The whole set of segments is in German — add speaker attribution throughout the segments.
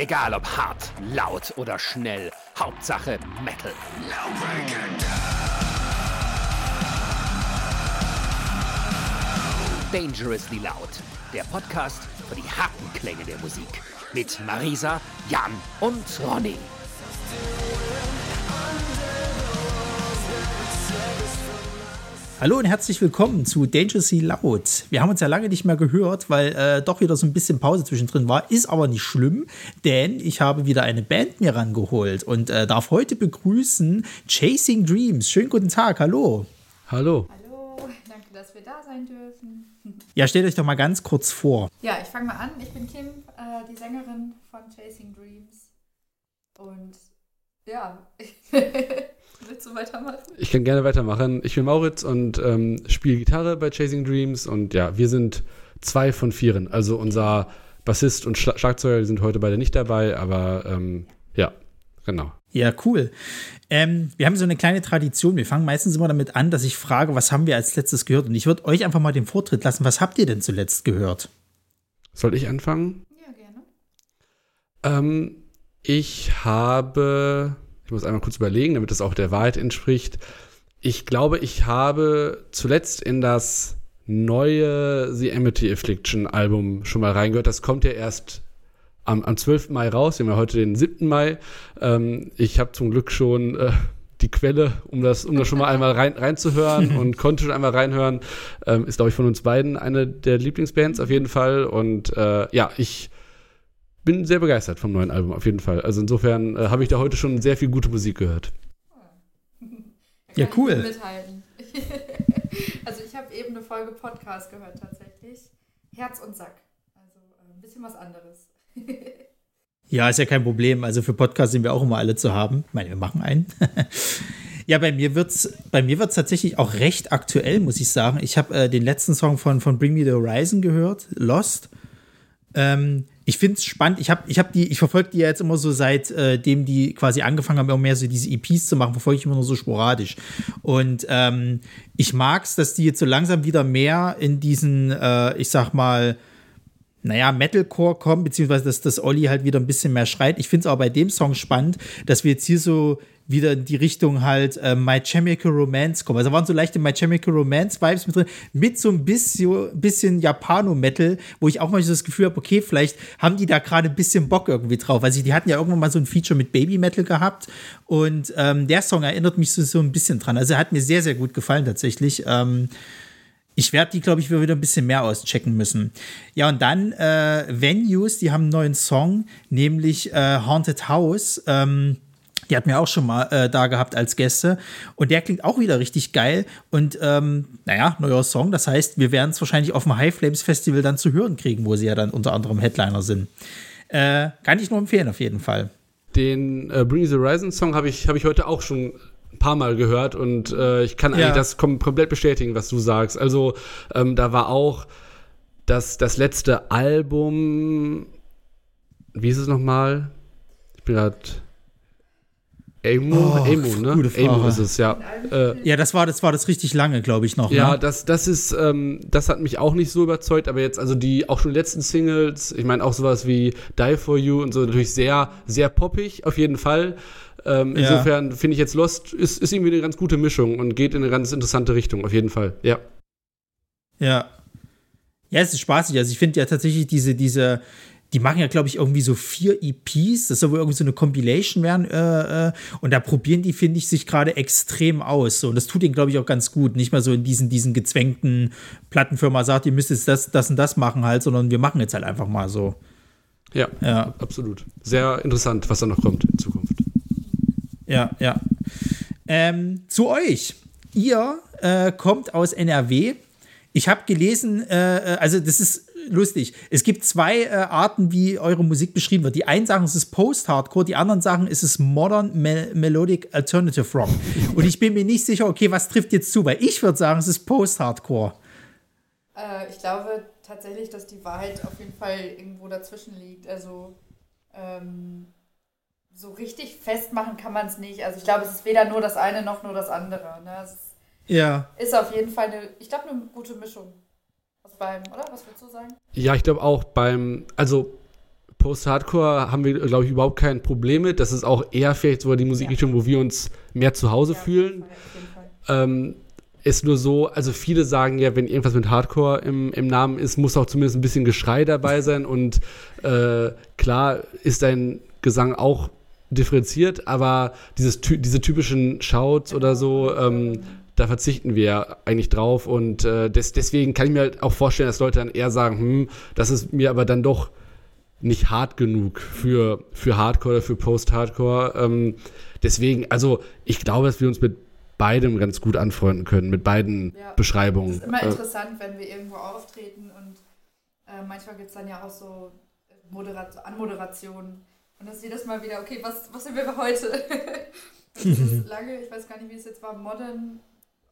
Speaker 1: Egal ob hart, laut oder schnell, Hauptsache Metal. Dangerously Loud, der Podcast für die harten Klänge der Musik. Mit Marisa, Jan und Ronny.
Speaker 2: Hallo und herzlich willkommen zu Dangerously Loud. Wir haben uns ja lange nicht mehr gehört, weil äh, doch wieder so ein bisschen Pause zwischendrin war. Ist aber nicht schlimm, denn ich habe wieder eine Band mir rangeholt und äh, darf heute begrüßen Chasing Dreams. Schönen guten Tag, hallo.
Speaker 3: Hallo.
Speaker 4: Hallo, danke, dass wir da sein dürfen.
Speaker 2: Ja, stellt euch doch mal ganz kurz vor.
Speaker 4: Ja, ich fange mal an. Ich bin Kim, äh, die Sängerin von Chasing Dreams. Und ja, willst du weitermachen?
Speaker 3: Ich kann gerne weitermachen. Ich bin Mauritz und ähm, spiele Gitarre bei Chasing Dreams und ja, wir sind zwei von vieren. Also unser Bassist und Schla Schlagzeuger die sind heute beide nicht dabei, aber ähm, ja, genau.
Speaker 2: Ja, cool. Ähm, wir haben so eine kleine Tradition. Wir fangen meistens immer damit an, dass ich frage, was haben wir als letztes gehört? Und ich würde euch einfach mal den Vortritt lassen. Was habt ihr denn zuletzt gehört?
Speaker 3: Soll ich anfangen?
Speaker 4: Ja, gerne.
Speaker 3: Ähm, ich habe, ich muss einmal kurz überlegen, damit das auch der Wahrheit entspricht. Ich glaube, ich habe zuletzt in das neue The Amity Affliction Album schon mal reingehört. Das kommt ja erst am, am 12. Mai raus. Wir haben ja heute den 7. Mai. Ähm, ich habe zum Glück schon äh, die Quelle, um das, um das schon mal einmal rein, reinzuhören und konnte schon einmal reinhören. Ähm, ist, glaube ich, von uns beiden eine der Lieblingsbands auf jeden Fall. Und äh, ja, ich bin sehr begeistert vom neuen Album, auf jeden Fall. Also insofern äh, habe ich da heute schon sehr viel gute Musik gehört.
Speaker 2: Ja,
Speaker 4: ich
Speaker 2: cool.
Speaker 4: Mithalten. also ich habe eben eine Folge Podcast gehört tatsächlich. Herz und Sack. Also äh, ein bisschen was anderes.
Speaker 2: Ja, ist ja kein Problem. Also für Podcasts sind wir auch immer alle zu haben. Ich meine, wir machen einen. ja, bei mir wird's, bei mir wird's tatsächlich auch recht aktuell, muss ich sagen. Ich habe äh, den letzten Song von, von Bring Me the Horizon gehört, Lost. Ähm, ich finde es spannend. Ich habe ich hab die, ich verfolge die ja jetzt immer so seit äh, die quasi angefangen haben, immer mehr so diese EPs zu machen, verfolge ich immer nur so sporadisch. Und ähm, ich mag es, dass die jetzt so langsam wieder mehr in diesen, äh, ich sag mal, naja, Metalcore kommen, beziehungsweise dass das Olli halt wieder ein bisschen mehr schreit. Ich finde es auch bei dem Song spannend, dass wir jetzt hier so wieder in die Richtung halt äh, My Chemical Romance kommen. Also da waren so leichte My Chemical Romance Vibes mit drin, mit so ein bisschen, bisschen Japano-Metal, wo ich auch mal so das Gefühl habe, okay, vielleicht haben die da gerade ein bisschen Bock irgendwie drauf. Also die hatten ja irgendwann mal so ein Feature mit Baby Metal gehabt und ähm, der Song erinnert mich so, so ein bisschen dran. Also er hat mir sehr, sehr gut gefallen tatsächlich. Ähm, ich werde die, glaube ich, wieder ein bisschen mehr auschecken müssen. Ja, und dann äh, Venues, die haben einen neuen Song, nämlich äh, Haunted House. Ähm, die hatten wir auch schon mal äh, da gehabt als Gäste. Und der klingt auch wieder richtig geil. Und ähm, naja, neuer Song. Das heißt, wir werden es wahrscheinlich auf dem High Flames Festival dann zu hören kriegen, wo sie ja dann unter anderem Headliner sind. Äh, kann ich nur empfehlen, auf jeden Fall.
Speaker 3: Den äh, Bring the Horizon Song habe ich, hab ich heute auch schon ein paar Mal gehört und äh, ich kann
Speaker 2: Ja.
Speaker 3: eigentlich das kom komplett bestätigen, was du sagst. Also ähm, da war auch das, das letzte Album, wie ist es nochmal? Ich bin gerade Emo,
Speaker 2: Oh,
Speaker 3: Emo, ne?
Speaker 2: gute Frage.
Speaker 3: Emo ist es, ja. Äh,
Speaker 2: Ja, das war das, war das richtig lange, glaube ich, noch.
Speaker 3: Ja,
Speaker 2: ne?
Speaker 3: das, das ist, ähm, das hat mich auch nicht so überzeugt, aber jetzt, also die auch schon letzten Singles, ich meine auch sowas wie Die For You und so, natürlich sehr, sehr poppig, auf jeden Fall. Ähm,
Speaker 2: Ja.
Speaker 3: Insofern finde ich jetzt Lost ist, ist irgendwie eine ganz gute Mischung und geht in eine ganz interessante Richtung, auf jeden Fall. Ja.
Speaker 2: Ja. Ja, es ist spaßig. Also ich finde ja tatsächlich diese, diese, die machen ja, glaube ich, irgendwie so vier EPs. Das soll wohl irgendwie so eine Compilation werden. Äh, äh, und da probieren die, finde ich, sich gerade extrem aus. So, und das tut ihnen, glaube ich, auch ganz gut. Nicht mal so in diesen, diesen gezwängten Plattenfirma sagt, ihr müsst jetzt das, das und das machen halt, sondern wir machen jetzt halt einfach mal so.
Speaker 3: Ja,
Speaker 2: Ja.
Speaker 3: absolut. Sehr interessant, was da noch kommt in Zukunft.
Speaker 2: Ja, ja. Ähm, zu euch. Ihr äh, kommt aus NRW. Ich habe gelesen, äh, äh, also das ist lustig. Es gibt zwei äh, Arten, wie eure Musik beschrieben wird. Die einen sagen, es ist Post-Hardcore, die anderen sagen, es ist Modern Mel Melodic Alternative Rock. Und ich bin mir nicht sicher, okay, was trifft jetzt zu? Weil ich würde sagen, es ist Post-Hardcore.
Speaker 4: Äh, ich glaube tatsächlich, dass die Wahrheit auf jeden Fall irgendwo dazwischen liegt. Also ähm, so richtig festmachen kann man es nicht. Also ich glaube, es ist weder nur das eine noch nur das andere. Ne? Es
Speaker 2: Ja.
Speaker 4: ist auf jeden Fall eine, ich glaube, eine gute Mischung beidem, oder? Was würdest du sagen?
Speaker 3: Ja, ich glaube auch beim, also Post-Hardcore haben wir, glaube ich, überhaupt kein Problem mit. Das ist auch eher vielleicht sogar die Musikrichtung, wo wir uns mehr zu Hause
Speaker 4: Ja,
Speaker 3: fühlen. Ähm, ist nur so, also viele sagen ja, wenn irgendwas mit Hardcore im, im Namen ist, muss auch zumindest ein bisschen Geschrei dabei sein. Und äh, klar ist dein Gesang auch differenziert, aber dieses, diese typischen Shouts oder so, ähm, da verzichten wir ja eigentlich drauf. Und äh, des, deswegen kann ich mir halt auch vorstellen, dass Leute dann eher sagen, hm, das ist mir aber dann doch nicht hart genug für, für Hardcore oder für Post-Hardcore. Ähm, deswegen, also ich glaube, dass wir uns mit beidem ganz gut anfreunden können, mit beiden
Speaker 4: Ja.
Speaker 3: Beschreibungen.
Speaker 4: Es ist immer
Speaker 3: Äh,
Speaker 4: interessant, wenn wir irgendwo auftreten und äh, manchmal gibt es dann ja auch so Moderat Anmoderationen. Und das ist jedes Mal wieder, okay, was, was sind wir heute? das ist lange, ich weiß gar nicht, wie es jetzt war, Modern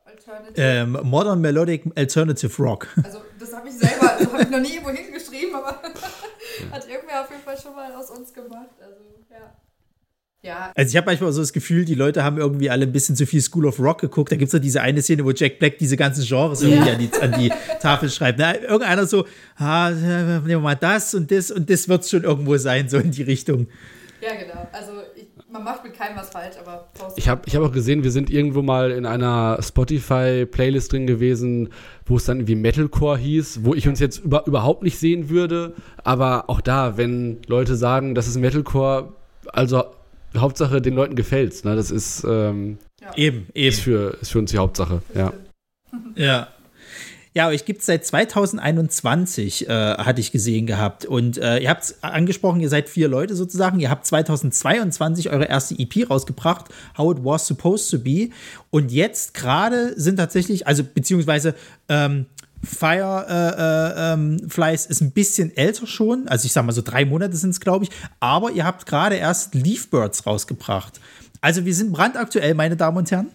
Speaker 4: Alternative.
Speaker 2: Ähm, Modern Melodic Alternative Rock.
Speaker 4: Also das habe ich selber, also habe ich noch nie irgendwo hingeschrieben, aber hat irgendwer auf jeden Fall schon mal aus uns gemacht. Also ja. Ja,
Speaker 2: Also ich habe manchmal so das Gefühl, die Leute haben irgendwie alle ein bisschen zu viel School of Rock geguckt. Da gibt es ja diese eine Szene, wo Jack Black diese ganzen Genres irgendwie an, die, an die Tafel schreibt. Na, irgendeiner so, ah, nehmen wir mal das und das und das wird es schon irgendwo sein, so in die Richtung.
Speaker 4: ja genau. Also man macht mit keinem was falsch, aber
Speaker 3: Ich habe ich hab auch gesehen, wir sind irgendwo mal in einer Spotify-Playlist drin gewesen, wo es dann irgendwie Metalcore hieß, wo ich uns jetzt über, überhaupt nicht sehen würde. Aber auch da, wenn Leute sagen, das ist Metalcore, also Hauptsache den Leuten gefällt's. Ne? Das ist, ähm,
Speaker 2: Eben,
Speaker 3: ist,
Speaker 2: eben.
Speaker 3: für, ist für uns die Hauptsache. Ja.
Speaker 2: Ja. Ja, euch gibt es seit 2021, äh, hatte ich gesehen gehabt. Und äh, ihr habt es angesprochen, ihr seid vier Leute sozusagen. Ihr habt 2022 eure erste EP rausgebracht, How It Was Supposed to Be. Und jetzt gerade sind tatsächlich, also beziehungsweise ähm, Fireflies äh, ähm, Flies ist ein bisschen älter schon. Also ich sag mal so drei Monate sind es, glaube ich. Aber ihr habt gerade erst Leafbirds rausgebracht. Also wir sind brandaktuell, meine Damen und Herren.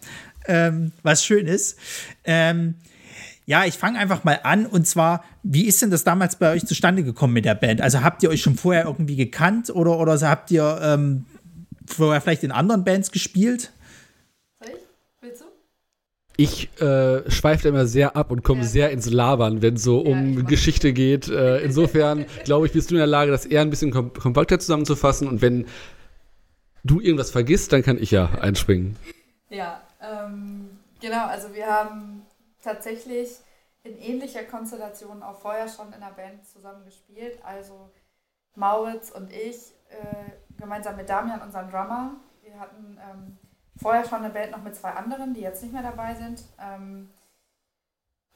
Speaker 2: Ähm, was schön ist. Ähm, ja, ich fange einfach mal an. Und zwar, wie ist denn das damals bei euch zustande gekommen mit der Band? Also habt ihr euch schon vorher irgendwie gekannt oder, oder so habt ihr ähm, vorher vielleicht in anderen Bands gespielt?
Speaker 4: Soll ich? Willst du?
Speaker 3: Ich äh, schweife immer sehr ab und komme
Speaker 4: Ja.
Speaker 3: sehr ins Labern, wenn es so
Speaker 4: Ja,
Speaker 3: um
Speaker 4: mach-
Speaker 3: Geschichte geht. Äh, insofern, glaube ich, bist du in der Lage, das eher ein bisschen kom kompakter zusammenzufassen. Und wenn du irgendwas vergisst, dann kann ich ja einspringen.
Speaker 4: Ja, ähm, genau, also wir haben tatsächlich in ähnlicher Konstellation auch vorher schon in der Band zusammen gespielt. Also Mauritz und ich, äh, gemeinsam mit Damian, unserem Drummer. Wir hatten ähm, vorher schon eine Band noch mit zwei anderen, die jetzt nicht mehr dabei sind. Ähm,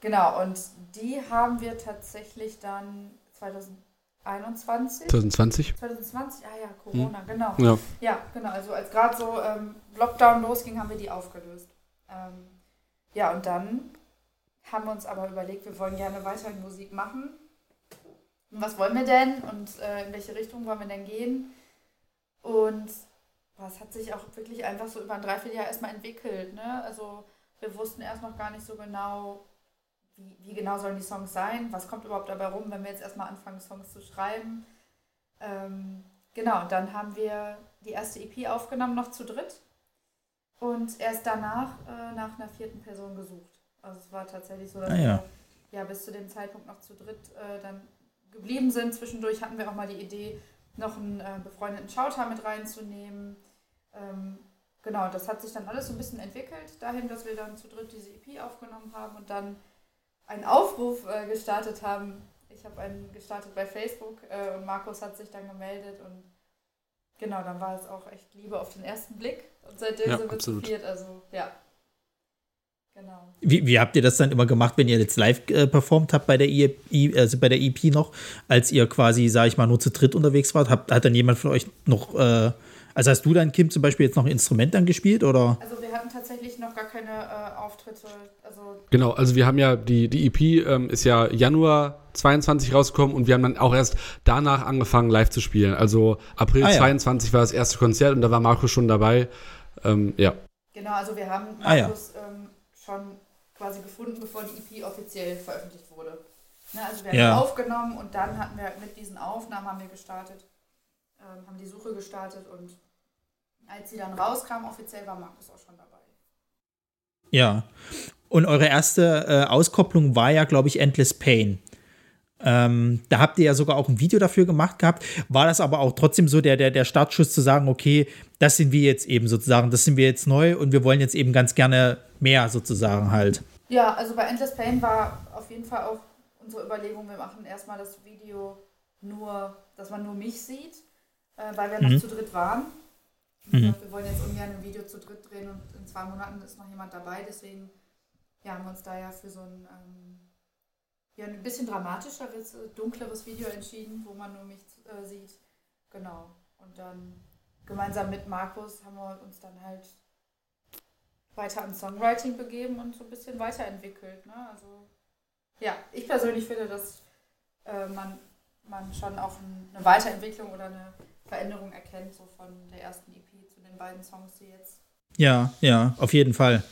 Speaker 4: genau, und die haben wir tatsächlich dann 2021,
Speaker 3: 2020?
Speaker 4: 2020, ah ja, Corona, genau.
Speaker 3: Ja.
Speaker 4: Ja, genau. Also als gerade so ähm, Lockdown losging, haben wir die aufgelöst. Ähm, ja, und dann haben uns aber überlegt, wir wollen gerne weiterhin Musik machen. Was wollen wir denn und äh, in welche Richtung wollen wir denn gehen? Und boah, hat sich auch wirklich einfach so über ein Dreivierteljahr erstmal entwickelt. Ne? Also wir wussten erst noch gar nicht so genau, wie, wie genau sollen die Songs sein, was kommt überhaupt dabei rum, wenn wir jetzt erstmal anfangen, Songs zu schreiben. Ähm, genau, und dann haben wir die erste EP aufgenommen, noch zu dritt. Und erst danach äh, nach einer vierten Person gesucht. Also es war tatsächlich so, dass
Speaker 2: Ah, ja.
Speaker 4: wir ja bis zu dem Zeitpunkt noch zu dritt äh, dann geblieben sind. Zwischendurch hatten wir auch mal die Idee, noch einen äh, befreundeten Schauter mit reinzunehmen. Ähm, genau, das hat sich dann alles so ein bisschen entwickelt, dahin, dass wir dann zu dritt diese EP aufgenommen haben und dann einen Aufruf äh, gestartet haben. Ich habe einen gestartet bei Facebook äh, und Markus hat sich dann gemeldet und genau, dann war es auch echt Liebe auf den ersten Blick und seitdem
Speaker 3: Ja,
Speaker 4: sind wir zu viert, also ja. Genau.
Speaker 2: Wie, wie habt ihr das dann immer gemacht, wenn ihr jetzt live äh, performt habt bei der, EP, also bei der EP noch, als ihr quasi, sag ich mal, nur zu dritt unterwegs wart? Hat, hat dann jemand von euch noch, äh, also hast du dann, Kim, zum Beispiel jetzt noch ein Instrument dann gespielt oder?
Speaker 4: Also wir hatten tatsächlich noch gar keine äh, Auftritte, also
Speaker 3: Genau, also wir haben ja, die, die EP ähm, ist ja Januar 22 rausgekommen und wir haben dann auch erst danach angefangen live zu spielen. Also April
Speaker 2: Ah, ja.
Speaker 3: 22 war das erste Konzert und da war Marco schon dabei. Ähm, ja.
Speaker 4: Genau, also wir haben
Speaker 2: Ah, ja.
Speaker 4: Markus ähm, schon quasi gefunden, bevor die EP offiziell veröffentlicht wurde. Ne, also wir haben
Speaker 2: Ja.
Speaker 4: aufgenommen und dann hatten wir mit diesen Aufnahmen haben wir gestartet, ähm, haben die Suche gestartet und als sie dann rauskam, offiziell war Markus auch schon dabei.
Speaker 2: Ja. Und eure erste äh, Auskopplung war ja, glaube ich, Endless Pain. Ähm, da habt ihr ja sogar auch ein Video dafür gemacht gehabt. War das aber auch trotzdem so der, der, der Startschuss zu sagen, okay, das sind wir jetzt eben sozusagen, das sind wir jetzt neu und wir wollen jetzt eben ganz gerne mehr sozusagen halt.
Speaker 4: Ja, also bei Endless Pain war auf jeden Fall auch unsere Überlegung, wir machen erstmal das Video nur, dass man nur mich sieht, äh, weil wir mhm. noch zu dritt waren. Mhm. wir wollen jetzt ungern ein Video zu dritt drehen und in zwei Monaten ist noch jemand dabei, deswegen ja, haben wir uns da ja für so ein ähm, ja, ein bisschen dramatischeres, dunkleres Video entschieden, wo man nur mich äh, sieht. Genau. Und dann gemeinsam mit Markus haben wir uns dann halt weiter an Songwriting begeben und so ein bisschen weiterentwickelt. Ne? Also ja, ich persönlich finde, dass äh, man, man schon auch eine Weiterentwicklung oder eine Veränderung erkennt, so von der ersten EP zu den beiden Songs, die jetzt.
Speaker 2: Ja, ja, auf jeden Fall.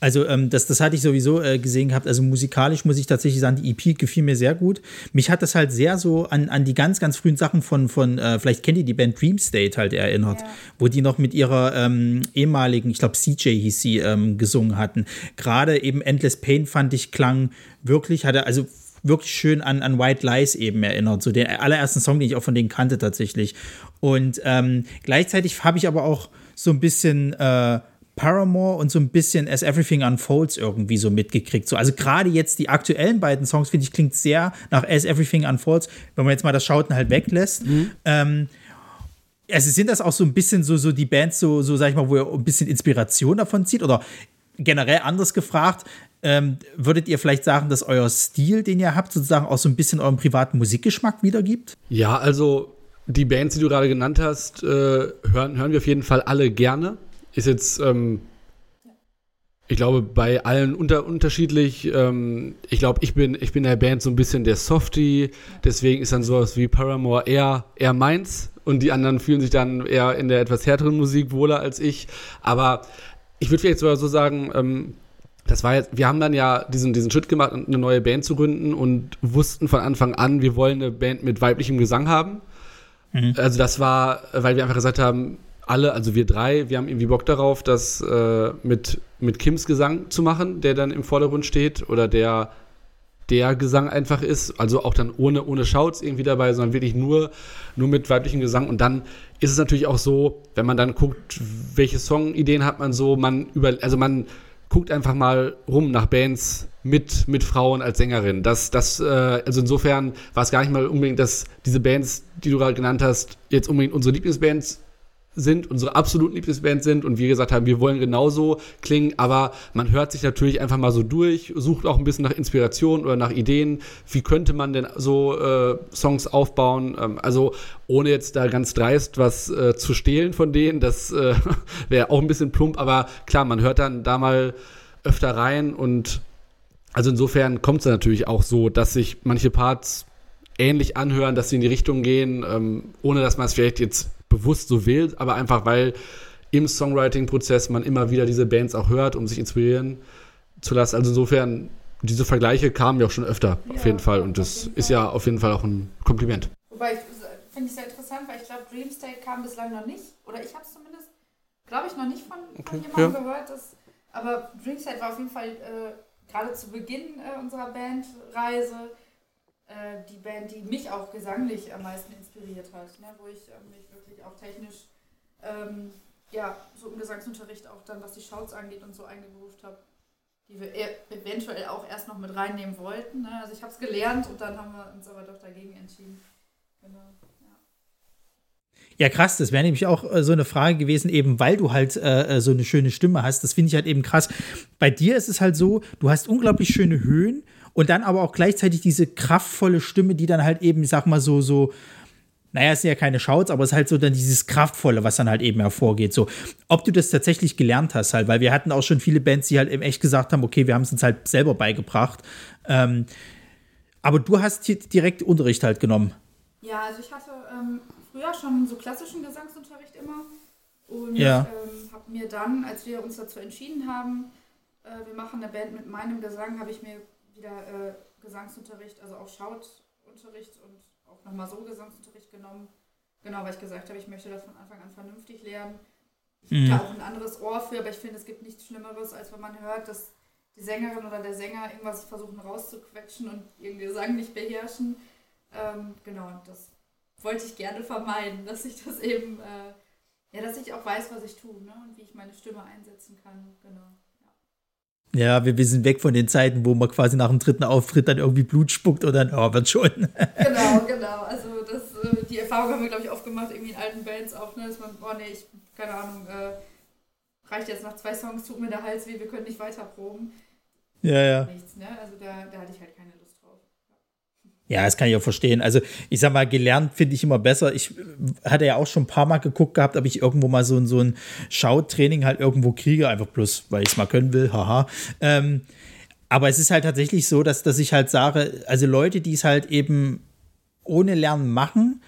Speaker 2: Also ähm, das, das hatte ich sowieso äh, gesehen gehabt. Also musikalisch muss ich tatsächlich sagen, die EP gefiel mir sehr gut. Mich hat das halt sehr so an, an die ganz, ganz frühen Sachen von, von äh, vielleicht kennt ihr die Band Dream State halt erinnert, ja. wo die noch mit ihrer ähm, ehemaligen, ich glaube CJ hieß sie, ähm, gesungen hatten. Gerade eben Endless Pain fand ich klang wirklich, hatte also wirklich schön an, an White Lies eben erinnert. So den allerersten Song, den ich auch von denen kannte tatsächlich. Und ähm, gleichzeitig habe ich aber auch so ein bisschen äh, Paramore und so ein bisschen As Everything Unfolds irgendwie so mitgekriegt. So, also gerade jetzt die aktuellen beiden Songs, finde ich, klingt sehr nach As Everything Unfolds, wenn man jetzt mal das Schauten halt weglässt. Mhm. Ähm, also sind das auch so ein bisschen so, so die Bands, so, so sag ich mal, wo ihr ein bisschen Inspiration davon zieht? Oder generell anders gefragt, ähm, würdet ihr vielleicht sagen, dass euer Stil, den ihr habt, sozusagen auch so ein bisschen euren privaten Musikgeschmack wiedergibt?
Speaker 3: Ja, also die Bands, die du gerade genannt hast, äh, hören, hören wir auf jeden Fall alle gerne ist jetzt, ähm, ich glaube, bei allen unter, unterschiedlich. Ähm, ich glaube, ich bin, ich bin der Band so ein bisschen der Softie, deswegen ist dann sowas wie Paramore eher, eher meins und die anderen fühlen sich dann eher in der etwas härteren Musik wohler als ich. Aber ich würde vielleicht sogar so sagen, ähm, das war jetzt, wir haben dann ja diesen, diesen Schritt gemacht, eine neue Band zu gründen und wussten von Anfang an, wir wollen eine Band mit weiblichem Gesang haben. Mhm. Also das war, weil wir einfach gesagt haben, alle, also wir drei, wir haben irgendwie Bock darauf, das äh, mit, mit Kims Gesang zu machen, der dann im Vordergrund steht oder der der Gesang einfach ist, also auch dann ohne, ohne Shouts irgendwie dabei, sondern wirklich nur, nur mit weiblichem Gesang. Und dann ist es natürlich auch so, wenn man dann guckt, welche Songideen hat man so, man über, also man guckt einfach mal rum nach Bands mit, mit Frauen als Sängerin. Das, das, äh, also insofern war es gar nicht mal unbedingt, dass diese Bands, die du gerade genannt hast, jetzt unbedingt unsere Lieblingsbands sind, unsere absoluten Lieblingsbands sind und wir gesagt haben, wir wollen genauso klingen, aber man hört sich natürlich einfach mal so durch, sucht auch ein bisschen nach Inspiration oder nach Ideen, wie könnte man denn so äh, Songs aufbauen, ähm, also ohne jetzt da ganz dreist was äh, zu stehlen von denen, das äh, wäre auch ein bisschen plump, aber klar, man hört dann da mal öfter rein und also insofern kommt es natürlich auch so, dass sich manche Parts ähnlich anhören, dass sie in die Richtung gehen, ähm, ohne dass man es vielleicht jetzt bewusst so will, aber einfach weil im Songwriting-Prozess man immer wieder diese Bands auch hört, um sich inspirieren zu lassen. Also insofern, diese Vergleiche kamen ja auch schon öfter, ja, auf jeden Fall. Und das ist ja auf jeden Fall auch ein Kompliment.
Speaker 4: Wobei ich finde es sehr interessant, weil ich glaube, Dream State kam bislang noch nicht. Oder ich habe es zumindest, glaube ich, noch nicht von, okay. von jemandem ja. gehört. Dass, aber Dream State war auf jeden Fall äh, gerade zu Beginn äh, unserer Bandreise äh, die Band, die mich auch gesanglich am meisten inspiriert hat, ne? wo ich äh, mich wirklich auch technisch, ähm, ja, so im Gesangsunterricht auch dann, was die Shouts angeht und so eingegroovt habe, die wir e eventuell auch erst noch mit reinnehmen wollten. Ne? Also ich habe es gelernt und dann haben wir uns aber doch dagegen entschieden. Genau.
Speaker 2: Ja, krass, das wäre nämlich auch äh, so eine Frage gewesen, eben weil du halt äh, äh so eine schöne Stimme hast. Das finde ich halt eben krass. Bei dir ist es halt so, du hast unglaublich schöne Höhen und dann aber auch gleichzeitig diese kraftvolle Stimme, die dann halt eben, ich sag mal so, so, naja, es sind ja keine Shouts, aber es ist halt so dann dieses Kraftvolle, was dann halt eben hervorgeht. So, ob du das tatsächlich gelernt hast, halt, weil wir hatten auch schon viele Bands, die halt eben echt gesagt haben, okay, wir haben es uns halt selber beigebracht. Ähm, aber du hast hier direkt Unterricht halt genommen.
Speaker 4: Ja, also ich hatte ähm, früher schon so klassischen Gesangsunterricht immer und
Speaker 2: ja.
Speaker 4: ähm, habe mir dann, als wir uns dazu entschieden haben, äh, wir machen eine Band mit meinem Gesang, habe ich mir wieder äh, Gesangsunterricht, also auch Schautunterricht und auch nochmal so Gesangsunterricht genommen. Genau, weil ich gesagt habe, ich möchte das von Anfang an vernünftig lernen. Ich habe mhm. da auch ein anderes Ohr für, aber ich finde, es gibt nichts Schlimmeres, als wenn man hört, dass die Sängerin oder der Sänger irgendwas versuchen rauszuquetschen und ihren Gesang nicht beherrschen. Ähm, genau, das wollte ich gerne vermeiden, dass ich das eben, äh, ja, dass ich auch weiß, was ich tue ne? und wie ich meine Stimme einsetzen kann. Genau.
Speaker 2: Ja, wir, wir sind weg von den Zeiten, wo man quasi nach dem dritten Auftritt dann irgendwie Blut spuckt oder dann, oh, wird schon.
Speaker 4: genau, genau. Also das, äh, die Erfahrung haben wir, glaube ich, oft gemacht, irgendwie in alten Bands auch, ne, dass man, oh nee, ich, keine Ahnung, äh, reicht jetzt nach zwei Songs, tut mir der Hals weh, wir können nicht weiter proben.
Speaker 2: Ja, ja.
Speaker 4: Nichts, ne? Also da, da hatte ich halt keine.
Speaker 2: Ja, das kann ich auch verstehen. Also, ich sag mal, gelernt finde ich immer besser. Ich hatte ja auch schon ein paar Mal geguckt gehabt, ob ich irgendwo mal so, ein so ein Schautraining halt irgendwo kriege, einfach bloß, weil ich es mal können will, haha. Ähm, aber es ist halt tatsächlich so, dass, dass ich halt sage, also Leute, die es halt eben ohne Lernen machen,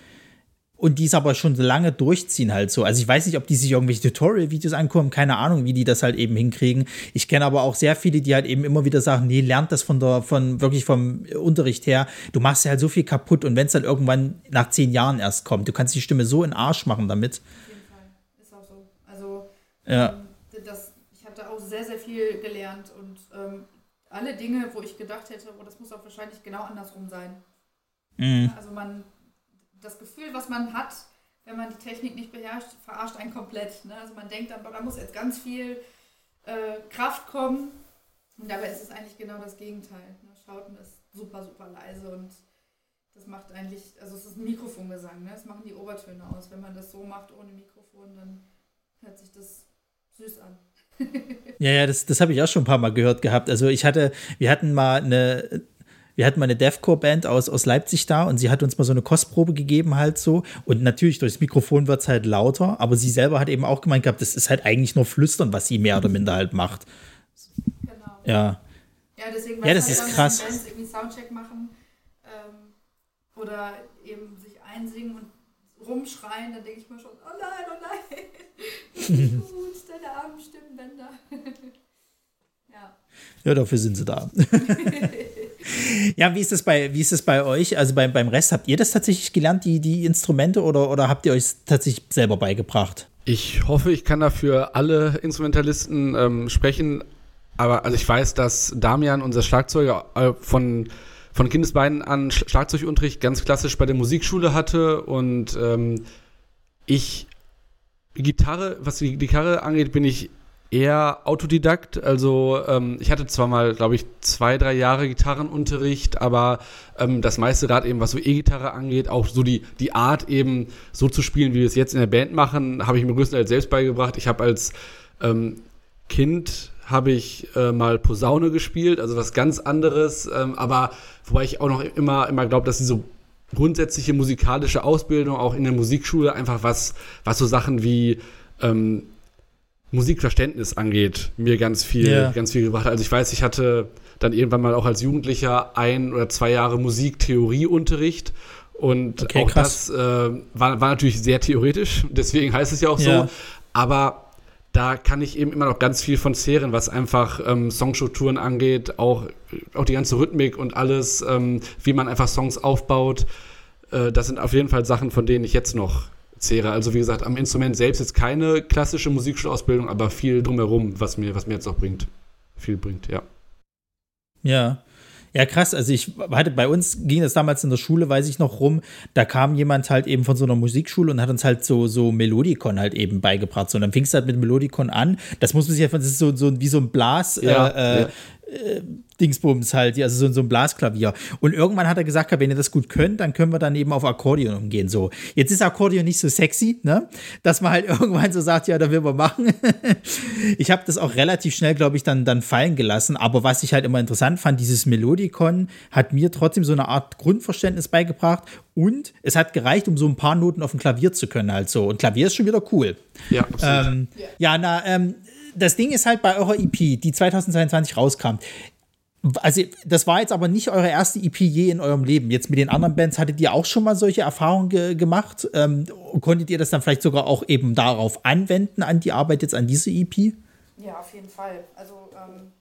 Speaker 2: und die es aber schon so lange durchziehen halt so. Also ich weiß nicht, ob die sich irgendwelche Tutorial-Videos angucken, keine Ahnung, wie die das halt eben hinkriegen. Ich kenne aber auch sehr viele, die halt eben immer wieder sagen, nee, lernt das von der, von wirklich vom Unterricht her. Du machst ja halt so viel kaputt und wenn es dann irgendwann nach zehn Jahren erst kommt, du kannst die Stimme so in den Arsch machen damit.
Speaker 4: Auf jeden Fall, ist auch so. Also
Speaker 2: ja.
Speaker 4: ähm, das, ich habe da auch sehr, sehr viel gelernt und ähm, alle Dinge, wo ich gedacht hätte, oh, das muss auch wahrscheinlich genau andersrum sein.
Speaker 2: Mhm.
Speaker 4: Also man das Gefühl, was man hat, wenn man die Technik nicht beherrscht, verarscht einen komplett. Ne? Also man denkt dann, da muss jetzt ganz viel äh, Kraft kommen. Und dabei ist es eigentlich genau das Gegenteil. Ne? Schauten ist super, super leise und das macht eigentlich, also es ist ein Mikrofongesang, ne? das machen die Obertöne aus. Wenn man das so macht ohne Mikrofon, dann hört sich das süß an.
Speaker 2: ja, ja, das, das habe ich auch schon ein paar Mal gehört gehabt. Also ich hatte, wir hatten mal eine, wir hatten mal eine Deathcore-Band aus, aus Leipzig da und sie hat uns mal so eine Kostprobe gegeben, halt so. Und natürlich durchs Mikrofon wird es halt lauter, aber sie selber hat eben auch gemeint gehabt, das ist halt eigentlich nur Flüstern, was sie mehr oder minder halt macht.
Speaker 4: Genau.
Speaker 2: Ja.
Speaker 4: Ja, deswegen,
Speaker 2: ja, das
Speaker 4: halt
Speaker 2: ist krass.
Speaker 4: Bands irgendwie Soundcheck machen ähm, oder eben sich einsingen und rumschreien, dann denke ich mir schon, oh nein, oh nein, nicht gut, deine armen Stimmbänder. ja.
Speaker 2: Ja, dafür sind sie da. Ja, wie ist das bei, wie ist das bei euch? Also beim, beim Rest, habt ihr das tatsächlich gelernt, die, die Instrumente, oder, oder habt ihr euch tatsächlich selber beigebracht?
Speaker 3: Ich hoffe, ich kann dafür alle Instrumentalisten ähm, sprechen. Aber also ich weiß, dass Damian, unser Schlagzeuger, äh, von, von Kindesbeinen an Schlagzeugunterricht ganz klassisch bei der Musikschule hatte. Und ähm, ich Gitarre, was die Gitarre angeht, bin ich eher Autodidakt. Also ähm, ich hatte zwar mal, glaube ich, zwei, drei Jahre Gitarrenunterricht, aber ähm, das meiste Rad eben, was so E-Gitarre angeht, auch so die, die Art eben so zu spielen, wie wir es jetzt in der Band machen, habe ich mir größtenteils selbst beigebracht. Ich habe als ähm, Kind habe ich äh, mal Posaune gespielt, also was ganz anderes, ähm, aber wobei ich auch noch immer, immer glaube, dass diese grundsätzliche musikalische Ausbildung auch in der Musikschule einfach was, was so Sachen wie ähm, Musikverständnis angeht, mir ganz viel, yeah. ganz viel gebracht. Also ich weiß, ich hatte dann irgendwann mal auch als Jugendlicher ein oder zwei Jahre Musiktheorieunterricht und okay, auch krass. das äh, war, war natürlich sehr theoretisch, deswegen heißt es ja auch so. Aber da kann ich eben immer noch ganz viel von zehren, was einfach ähm, Songstrukturen angeht, auch, auch die ganze Rhythmik und alles, ähm, wie man einfach Songs aufbaut. Äh, das sind auf jeden Fall Sachen, von denen ich jetzt noch zehre. Also wie gesagt, am Instrument selbst jetzt keine klassische Musikschulausbildung, aber viel drumherum, was mir, was mir jetzt auch bringt. Viel bringt, ja.
Speaker 2: Ja. Ja, krass. Also ich hatte bei uns ging das damals in der Schule, weiß ich noch rum. Da kam jemand halt eben von so einer Musikschule und hat uns halt so so Melodikon halt eben beigebracht. So, und dann fing es halt mit Melodikon an. Das muss man sich ja, das ist so, so wie so ein Blas. Ja, äh, ja. Äh, Dingsbums halt, also so, so ein Blasklavier. Und irgendwann hat er gesagt, wenn ihr das gut könnt, dann können wir dann eben auf Akkordeon umgehen. So, jetzt ist Akkordeon nicht so sexy, ne? Dass man halt irgendwann so sagt, ja, da will man machen. ich habe das auch relativ schnell, glaube ich, dann, dann fallen gelassen. Aber was ich halt immer interessant fand, dieses Melodikon hat mir trotzdem so eine Art Grundverständnis beigebracht. Und es hat gereicht, um so ein paar Noten auf dem Klavier zu können, halt so. Und Klavier ist schon wieder cool.
Speaker 3: Ja,
Speaker 2: ähm, ja, na, ähm, das Ding ist halt bei eurer EP, die 2022 rauskam. Also, das war jetzt aber nicht eure erste EP je in eurem Leben. Jetzt mit den anderen Bands hattet ihr auch schon mal solche Erfahrungen ge gemacht? Ähm, konntet ihr das dann vielleicht sogar auch eben darauf anwenden, an die Arbeit jetzt an diese EP?
Speaker 4: Ja, auf jeden Fall. Also, ähm,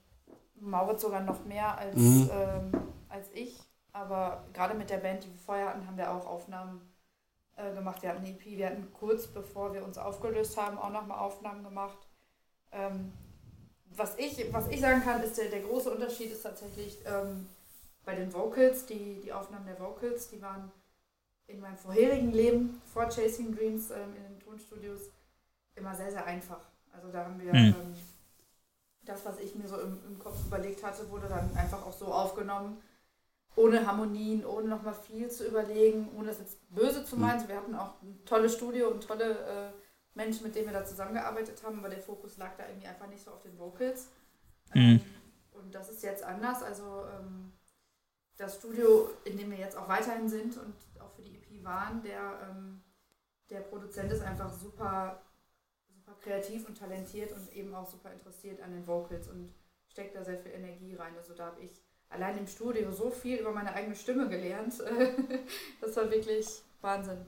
Speaker 4: Mauritz sogar noch mehr als, mhm. ähm, als ich. Aber gerade mit der Band, die wir vorher hatten, haben wir auch Aufnahmen äh, gemacht. Wir hatten eine EP, wir hatten kurz bevor wir uns aufgelöst haben, auch nochmal Aufnahmen gemacht. Ähm, was, ich, was ich sagen kann, ist der, der große Unterschied ist tatsächlich ähm, bei den Vocals, die, die Aufnahmen der Vocals, die waren in meinem vorherigen Leben vor Chasing Dreams ähm, in den Tonstudios immer sehr, sehr einfach. Also da haben wir mhm. ähm, das, was ich mir so im, im Kopf überlegt hatte, wurde dann einfach auch so aufgenommen, ohne Harmonien, ohne nochmal viel zu überlegen, ohne das jetzt böse zu meinen. Mhm. Wir hatten auch ein tolles Studio und tolle Menschen, mit denen wir da zusammengearbeitet haben, aber der Fokus lag da irgendwie einfach nicht so auf den Vocals. Mhm. Und das ist jetzt anders. Also ähm, das Studio, in dem wir jetzt auch weiterhin sind und auch für die EP waren, der, ähm, der Produzent ist einfach super, super kreativ und talentiert und eben auch super interessiert an den Vocals und steckt da sehr viel Energie rein. Also da habe ich allein im Studio so viel über meine eigene Stimme gelernt. das war wirklich Wahnsinn.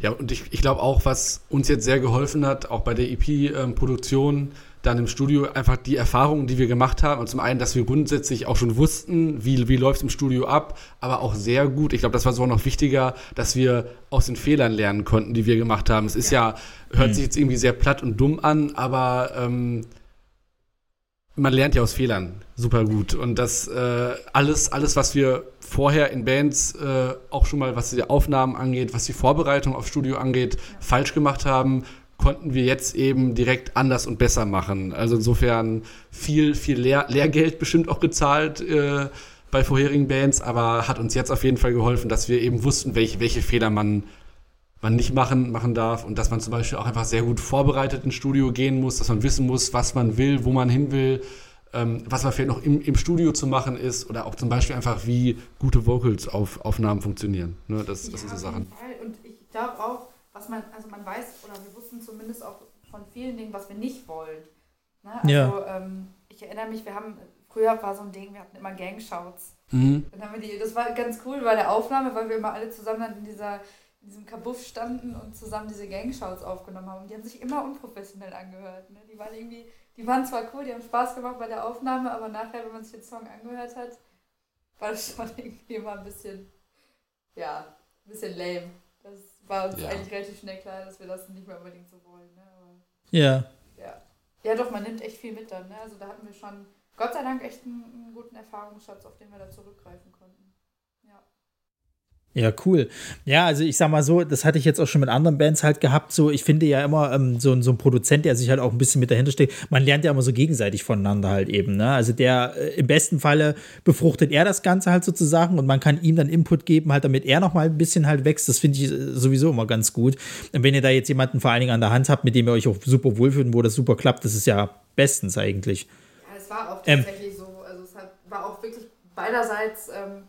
Speaker 4: Ja.
Speaker 3: Und ich, ich glaube auch, was uns jetzt sehr geholfen hat, auch bei der EP-Produktion, ähm, dann im Studio einfach die Erfahrungen, die wir gemacht haben. Und zum einen, dass wir grundsätzlich auch schon wussten, wie, wie läuft es im Studio ab, aber auch sehr gut. Ich glaube, das war so noch wichtiger, dass wir aus den Fehlern lernen konnten, die wir gemacht haben. Es ist ja, ja hört mhm. sich jetzt irgendwie sehr platt und dumm an, aber ähm, man lernt ja aus Fehlern super gut. Und das äh, alles, alles, was wir vorher in Bands äh, auch schon mal, was die Aufnahmen angeht, was die Vorbereitung auf Studio angeht, ja. falsch gemacht haben, konnten wir jetzt eben direkt anders und besser machen. Also insofern viel, viel Lehr Lehrgeld bestimmt auch gezahlt äh, bei vorherigen Bands, aber hat uns jetzt auf jeden Fall geholfen, dass wir eben wussten, welche, welche Fehler man, man nicht machen, machen darf und dass man zum Beispiel auch einfach sehr gut vorbereitet ins Studio gehen muss, dass man wissen muss, was man will, wo man hin will, ähm, was man vielleicht noch im, im Studio zu machen ist oder auch zum Beispiel einfach, wie gute Vocals-Aufnahmen funktionieren. Ne, das, das ja, sind so Sachen.
Speaker 4: Und ich glaube auch, was man, also man weiß, oder wir wussten zumindest auch von vielen Dingen, was wir nicht wollen. Ne? Also, ja. ähm, ich erinnere mich, wir haben, früher war so ein Ding, wir hatten immer Gangshouts. Mhm. Dann haben wir die, das war ganz cool bei der Aufnahme, weil wir immer alle zusammen dann in dieser in diesem Kabuff standen und zusammen diese Gangshouts aufgenommen haben. Die haben sich immer unprofessionell angehört. Ne? Die waren irgendwie, die waren zwar cool, die haben Spaß gemacht bei der Aufnahme, aber nachher, wenn man sich den Song angehört hat, war das schon irgendwie immer ein bisschen, ja, ein bisschen lame. Das war uns ja. eigentlich relativ schnell klar, dass wir das nicht mehr unbedingt so wollen. Ne? Aber,
Speaker 2: ja.
Speaker 4: ja. Ja, doch, man nimmt echt viel mit dann. Ne? Also da hatten wir schon, Gott sei Dank, echt einen, einen guten Erfahrungsschatz, auf den wir da zurückgreifen konnten.
Speaker 2: Ja, cool. Ja, also ich sag mal so, das hatte ich jetzt auch schon mit anderen Bands halt gehabt. So, ich finde ja immer ähm, so, so ein Produzent, der sich halt auch ein bisschen mit dahinter steht, man lernt ja immer so gegenseitig voneinander halt eben. Ne? Also der äh, im besten Falle befruchtet er das Ganze halt sozusagen und man kann ihm dann Input geben, halt damit er noch mal ein bisschen halt wächst. Das finde ich äh, sowieso immer ganz gut. Und wenn ihr da jetzt jemanden vor allen Dingen an der Hand habt, mit dem ihr euch auch super wohlfühlt und wo das super klappt, das ist ja bestens eigentlich.
Speaker 4: Ja, es war auch ähm, tatsächlich ähm, so. Also es hat, war auch wirklich beiderseits ähm,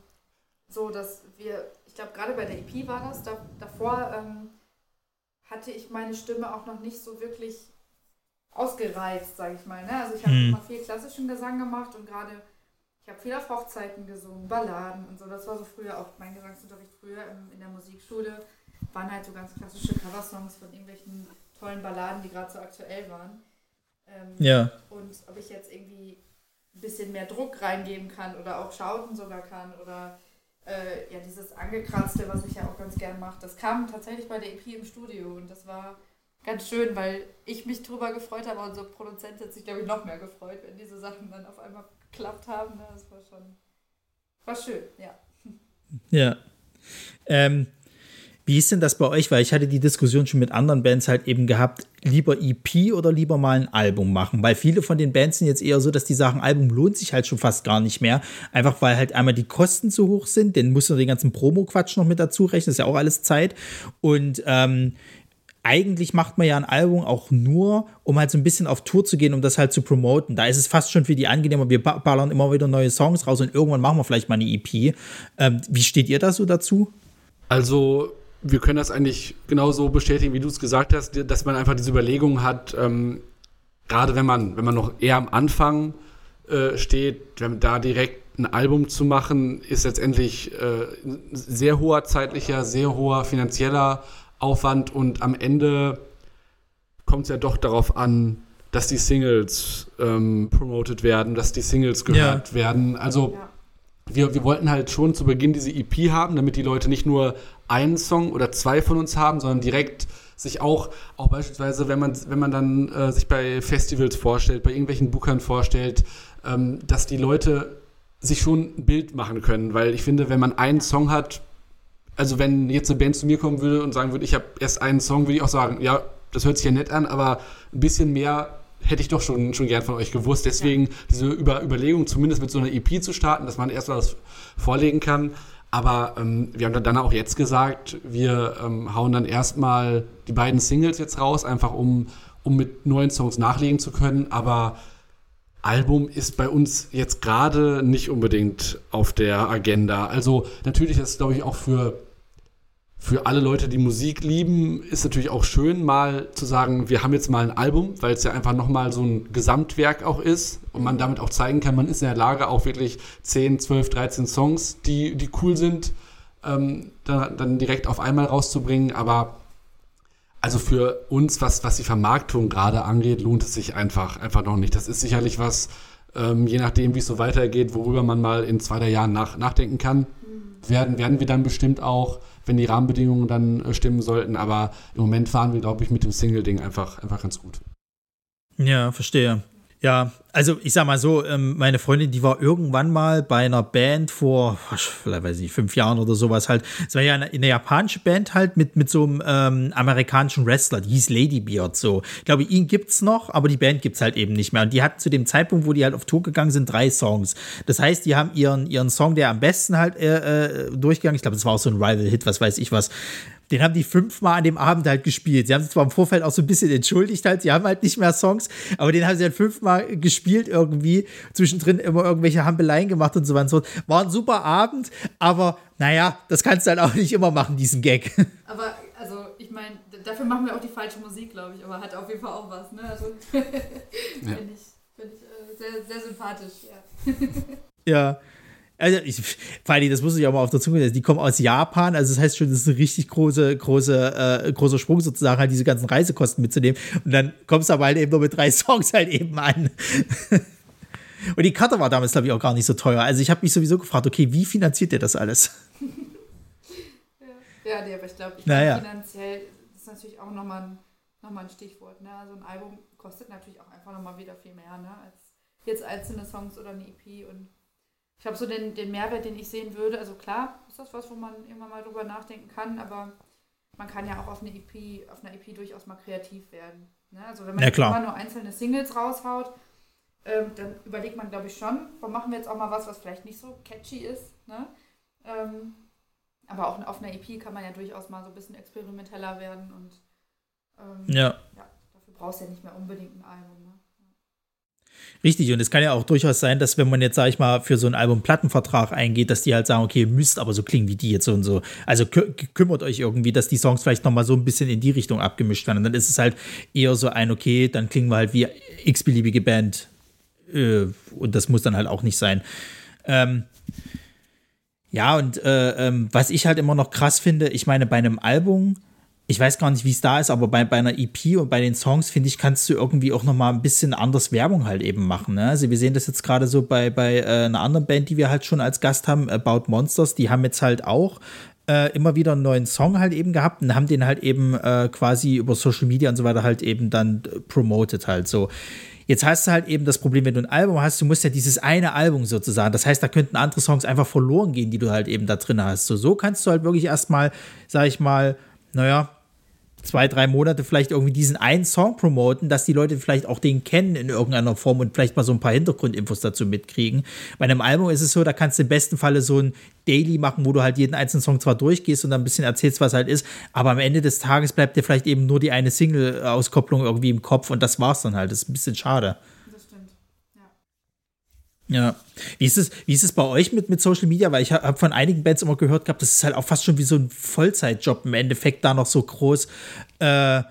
Speaker 4: so, dass wir ich glaube, gerade bei der EP war das, da, davor ähm, hatte ich meine Stimme auch noch nicht so wirklich ausgereizt, sage ich mal. Ne? Also ich habe hm. immer viel klassischen Gesang gemacht und gerade, ich habe viel auf Hochzeiten gesungen, Balladen und so. Das war so früher auch mein Gesangsunterricht früher im, in der Musikschule. Waren halt so ganz klassische Coversongs von irgendwelchen tollen Balladen, die gerade so aktuell waren. Ähm,
Speaker 2: ja.
Speaker 4: Und ob ich jetzt irgendwie ein bisschen mehr Druck reingeben kann oder auch schauten sogar kann oder äh, ja, dieses Angekratzte, was ich ja auch ganz gern mache, das kam tatsächlich bei der EP im Studio und das war ganz schön, weil ich mich drüber gefreut habe und unser Produzent hat sich, glaube ich, noch mehr gefreut, wenn diese Sachen dann auf einmal geklappt haben. Ne? Das war schon, war schön, ja.
Speaker 2: Ja. Ähm, wie ist denn das bei euch? Weil ich hatte die Diskussion schon mit anderen Bands halt eben gehabt, lieber EP oder lieber mal ein Album machen? Weil viele von den Bands sind jetzt eher so, dass die sagen, Album lohnt sich halt schon fast gar nicht mehr. Einfach weil halt einmal die Kosten zu hoch sind, dann musst du den ganzen Promo-Quatsch noch mit dazu rechnen, ist ja auch alles Zeit. Und ähm, eigentlich macht man ja ein Album auch nur, um halt so ein bisschen auf Tour zu gehen, um das halt zu promoten. Da ist es fast schon für die angenehmer. Wir ballern immer wieder neue Songs raus und irgendwann machen wir vielleicht mal eine EP. Ähm, wie steht ihr da so dazu?
Speaker 3: Also wir können das eigentlich genauso bestätigen, wie du es gesagt hast, dass man einfach diese Überlegung hat, ähm, gerade wenn man, wenn man noch eher am Anfang äh, steht, wenn da direkt ein Album zu machen, ist letztendlich äh, sehr hoher zeitlicher, sehr hoher finanzieller Aufwand und am Ende kommt es ja doch darauf an, dass die Singles ähm, promoted werden, dass die Singles gehört ja. werden. Also ja wir, wir wollten halt schon zu Beginn diese EP haben, damit die Leute nicht nur einen Song oder zwei von uns haben, sondern direkt sich auch, auch beispielsweise, wenn man, wenn man dann äh, sich bei Festivals vorstellt, bei irgendwelchen Bookern vorstellt, ähm, dass die Leute sich schon ein Bild machen können, weil ich finde, wenn man einen Song hat, also wenn jetzt eine Band zu mir kommen würde und sagen würde, ich habe erst einen Song, würde ich auch sagen, ja, das hört sich ja nett an, aber ein bisschen mehr hätte ich doch schon, schon gern von euch gewusst. Deswegen diese Über Überlegung, zumindest mit so einer EP zu starten, dass man erst was vorlegen kann. Aber ähm, wir haben dann auch jetzt gesagt, wir ähm, hauen dann erstmal die beiden Singles jetzt raus, einfach um, um mit neuen Songs nachlegen zu können. Aber Album ist bei uns jetzt gerade nicht unbedingt auf der Agenda. Also natürlich ist es, glaube ich, auch für für alle Leute, die Musik lieben, ist natürlich auch schön, mal zu sagen, wir haben jetzt mal ein Album, weil es ja einfach nochmal so ein Gesamtwerk auch ist und man damit auch zeigen kann, man ist in der Lage, auch wirklich 10, 12, 13 Songs, die, die cool sind, ähm, dann, dann direkt auf einmal rauszubringen. Aber also für uns, was, was die Vermarktung gerade angeht, lohnt es sich einfach, einfach noch nicht. Das ist sicherlich was, ähm, je nachdem, wie es so weitergeht, worüber man mal in zwei, drei Jahren nach, nachdenken kann, werden, werden wir dann bestimmt auch wenn die Rahmenbedingungen dann äh, stimmen sollten. Aber im Moment fahren wir, glaube ich, mit dem Single-Ding einfach, einfach ganz gut.
Speaker 2: Ja, verstehe. Ja, also ich sag mal so, ähm, meine Freundin, die war irgendwann mal bei einer Band vor, vielleicht weiß ich, fünf Jahren oder sowas halt. Es war ja eine, eine japanische Band halt mit, mit so einem ähm, amerikanischen Wrestler, die hieß Ladybeard so. Ich glaube, ihn gibt's noch, aber die Band gibt's halt eben nicht mehr. Und die hatten zu dem Zeitpunkt, wo die halt auf Tour gegangen sind, drei Songs. Das heißt, die haben ihren, ihren Song, der am besten halt äh, äh durchgegangen, ich glaube, das war auch so ein Rival-Hit, was weiß ich was, den haben die fünfmal an dem Abend halt gespielt. Sie haben sich zwar im Vorfeld auch so ein bisschen entschuldigt halt, sie haben halt nicht mehr Songs, aber den haben sie halt fünfmal gespielt irgendwie, zwischendrin immer irgendwelche Hampeleien gemacht und so weiter. So. War ein super Abend, aber naja, das kannst du halt auch nicht immer machen, diesen Gag.
Speaker 4: Aber, also, ich meine, dafür machen wir auch die falsche Musik, glaube ich, aber hat auf jeden Fall auch was, ne? Also, ja. finde ich, find ich äh, sehr, sehr sympathisch, ja.
Speaker 2: ja. Also ich, vor allem, das muss ich auch mal auf der Zunge, die kommen aus Japan, also das heißt schon, das ist ein richtig große, große, äh, großer Sprung sozusagen, halt diese ganzen Reisekosten mitzunehmen. Und dann kommst du aber halt eben nur mit drei Songs halt eben an. Und die Karte war damals, glaube ich, auch gar nicht so teuer. Also ich habe mich sowieso gefragt, okay, wie finanziert ihr das alles?
Speaker 4: ja, nee, aber ich glaube,
Speaker 2: naja.
Speaker 4: finanziell ist natürlich auch nochmal ein, noch ein Stichwort. Ne? Also ein Album kostet natürlich auch einfach nochmal wieder viel mehr, ne? als jetzt einzelne Songs oder eine EP und ich glaube, so den, den Mehrwert, den ich sehen würde, also klar, ist das was, wo man irgendwann mal drüber nachdenken kann, aber man kann ja auch auf eine EP, auf einer EP durchaus mal kreativ werden. Ne? Also wenn man
Speaker 2: ja,
Speaker 4: immer nur einzelne Singles raushaut, ähm, dann überlegt man, glaube ich, schon, warum machen wir jetzt auch mal was, was vielleicht nicht so catchy ist. Ne? Ähm, aber auch auf einer EP kann man ja durchaus mal so ein bisschen experimenteller werden und ähm,
Speaker 2: ja.
Speaker 4: ja. dafür brauchst du ja nicht mehr unbedingt ein Album. Ne?
Speaker 2: Richtig, und es kann ja auch durchaus sein, dass wenn man jetzt, sag ich mal, für so ein Album Plattenvertrag eingeht, dass die halt sagen, okay, müsst aber so klingen wie die jetzt so und so. Also kü kümmert euch irgendwie, dass die Songs vielleicht nochmal so ein bisschen in die Richtung abgemischt werden. Und dann ist es halt eher so ein, okay, dann klingen wir halt wie x-beliebige Band. Äh, und das muss dann halt auch nicht sein. Ähm, ja, und äh, ähm, was ich halt immer noch krass finde, ich meine, bei einem Album ich weiß gar nicht, wie es da ist, aber bei, bei einer EP und bei den Songs, finde ich, kannst du irgendwie auch noch mal ein bisschen anders Werbung halt eben machen. Ne? Also wir sehen das jetzt gerade so bei, bei äh, einer anderen Band, die wir halt schon als Gast haben, About Monsters, die haben jetzt halt auch äh, immer wieder einen neuen Song halt eben gehabt und haben den halt eben äh, quasi über Social Media und so weiter halt eben dann äh, promoted halt so. Jetzt hast du halt eben das Problem, wenn du ein Album hast, du musst ja dieses eine Album sozusagen. Das heißt, da könnten andere Songs einfach verloren gehen, die du halt eben da drin hast. So, so kannst du halt wirklich erstmal, sag ich mal, naja, zwei, drei Monate vielleicht irgendwie diesen einen Song promoten, dass die Leute vielleicht auch den kennen in irgendeiner Form und vielleicht mal so ein paar Hintergrundinfos dazu mitkriegen. Bei einem Album ist es so, da kannst du im besten Falle so ein Daily machen, wo du halt jeden einzelnen Song zwar durchgehst und dann ein bisschen erzählst, was halt ist, aber am Ende des Tages bleibt dir vielleicht eben nur die eine Single-Auskopplung irgendwie im Kopf und das war's dann halt. Das ist ein bisschen schade. Ja. Wie ist es, wie ist es bei euch mit, mit Social Media? Weil ich habe von einigen Bands immer gehört gehabt, das ist halt auch fast schon wie so ein Vollzeitjob im Endeffekt, da noch so groß äh,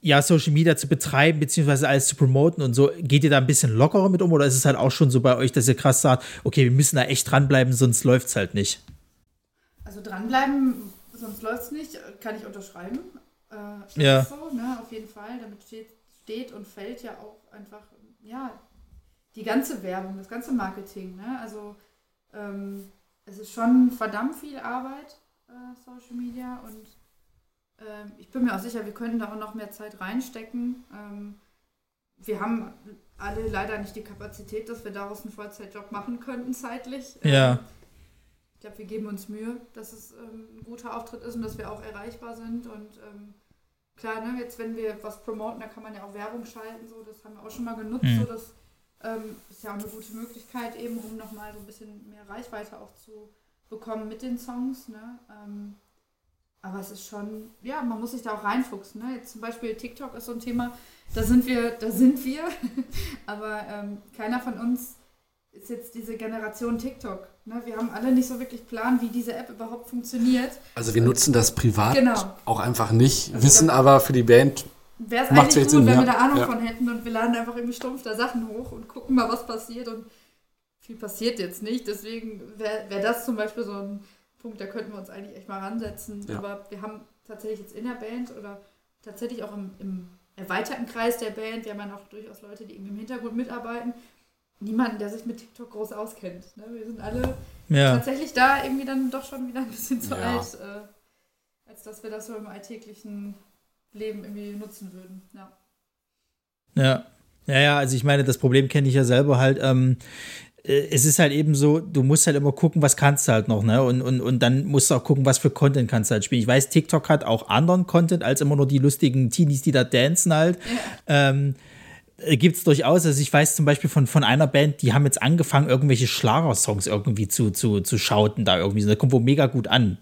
Speaker 2: ja, Social Media zu betreiben, beziehungsweise alles zu promoten und so. Geht ihr da ein bisschen lockerer mit um oder ist es halt auch schon so bei euch, dass ihr krass sagt, okay, wir müssen da echt dranbleiben, sonst läuft es halt nicht?
Speaker 4: Also dranbleiben, sonst läuft es nicht, kann ich unterschreiben.
Speaker 2: Äh, ja.
Speaker 4: So, ne, auf jeden Fall. Damit steht, steht und fällt ja auch einfach, ja, die ganze Werbung, das ganze Marketing. Ne? Also ähm, es ist schon verdammt viel Arbeit, äh, Social Media. Und ähm, ich bin mir auch sicher, wir könnten da auch noch mehr Zeit reinstecken. Ähm, wir haben alle leider nicht die Kapazität, dass wir daraus einen Vollzeitjob machen könnten zeitlich.
Speaker 2: Ja.
Speaker 4: Ähm, ich glaube, wir geben uns Mühe, dass es ähm, ein guter Auftritt ist und dass wir auch erreichbar sind. Und ähm, klar, ne, jetzt wenn wir was promoten, da kann man ja auch Werbung schalten, so, das haben wir auch schon mal genutzt.
Speaker 2: Mhm.
Speaker 4: So, das ähm, ist ja auch eine gute Möglichkeit, eben um nochmal so ein bisschen mehr Reichweite auch zu bekommen mit den Songs. Ne? Ähm, aber es ist schon, ja, man muss sich da auch reinfuchsen. Ne? Jetzt zum Beispiel TikTok ist so ein Thema, da sind wir, da sind wir, aber ähm, keiner von uns ist jetzt diese Generation TikTok. Ne? Wir haben alle nicht so wirklich Plan, wie diese App überhaupt funktioniert.
Speaker 3: Also wir nutzen das privat
Speaker 4: Genau.
Speaker 3: auch einfach nicht,
Speaker 4: Also
Speaker 3: wissen
Speaker 4: da-
Speaker 3: aber für die Band,
Speaker 4: Wäre es eigentlich gut,
Speaker 3: Sinn,
Speaker 4: wenn
Speaker 3: ja.
Speaker 4: wir da Ahnung
Speaker 3: Ja.
Speaker 4: von hätten und wir laden einfach irgendwie stumpf da Sachen hoch und gucken mal, was passiert und viel passiert jetzt nicht. Deswegen wäre wär das zum Beispiel so ein Punkt, da könnten wir uns eigentlich echt mal ransetzen.
Speaker 3: Ja.
Speaker 4: Aber wir haben tatsächlich jetzt in der Band oder tatsächlich auch im, im erweiterten Kreis der Band, wir haben ja noch durchaus Leute, die irgendwie im Hintergrund mitarbeiten, niemanden, der sich mit TikTok groß auskennt. Ne? Wir sind alle
Speaker 2: Ja.
Speaker 4: tatsächlich da irgendwie dann doch schon wieder ein bisschen zu
Speaker 3: Ja.
Speaker 4: alt, äh, als dass wir das so im alltäglichen Leben irgendwie nutzen würden. Ja.
Speaker 2: Ja. Ja, ja, also ich meine, das Problem kenne ich ja selber halt. Ähm, äh, es ist halt eben so, du musst halt immer gucken, was kannst du halt noch, ne? Und, und, und dann musst du auch gucken, was für Content kannst du halt spielen. Ich weiß, TikTok hat auch anderen Content als immer nur die lustigen Teenies, die da dancen halt. Ähm, gibt es durchaus. Also ich weiß zum Beispiel von, von einer Band, die haben jetzt angefangen, irgendwelche Schlagersongs irgendwie zu, zu, zu schauten da irgendwie. Das kommt wohl mega gut an.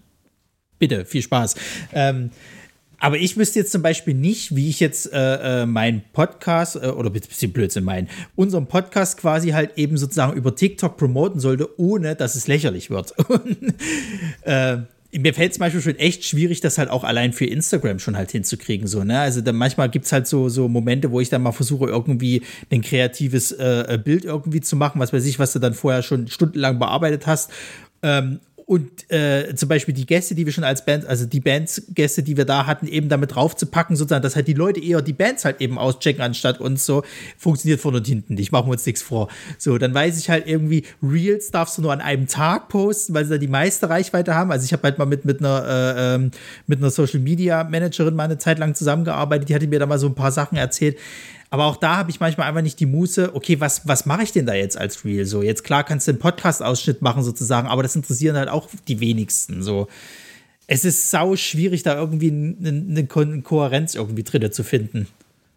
Speaker 2: Bitte, viel Spaß. Ähm, aber ich wüsste jetzt zum Beispiel nicht, wie ich jetzt äh, äh, meinen Podcast, äh, oder bisschen Blödsinn meinen, unseren Podcast quasi halt eben sozusagen über TikTok promoten sollte, ohne dass es lächerlich wird. Und, äh, mir fällt es zum Beispiel schon echt schwierig, das halt auch allein für Instagram schon halt hinzukriegen. So, ne? Also dann manchmal gibt es halt so, so Momente, wo ich dann mal versuche, irgendwie ein kreatives äh, Bild irgendwie zu machen, was weiß ich, was du dann vorher schon stundenlang bearbeitet hast. Ähm, und äh, zum Beispiel die Gäste, die wir schon als Band, also die Bands-Gäste, die wir da hatten, eben damit draufzupacken, sozusagen, dass halt die Leute eher die Bands halt eben auschecken, anstatt uns so, funktioniert vorne und hinten nicht, machen wir uns nichts vor. So, dann weiß ich halt irgendwie, Reels darfst du nur an einem Tag posten, weil sie da die meiste Reichweite haben. Also ich habe halt mal mit, mit einer, äh, ähm, mit einer Social-Media-Managerin mal eine Zeit lang zusammengearbeitet, die hatte mir da mal so ein paar Sachen erzählt. Aber auch da habe ich manchmal einfach nicht die Muße, okay, was, was mache ich denn da jetzt als Reel? So, jetzt klar kannst du einen Podcast-Ausschnitt machen sozusagen, aber das interessieren halt auch die wenigsten. So, es ist sau schwierig, da irgendwie eine, eine Ko Kohärenz irgendwie drin zu finden.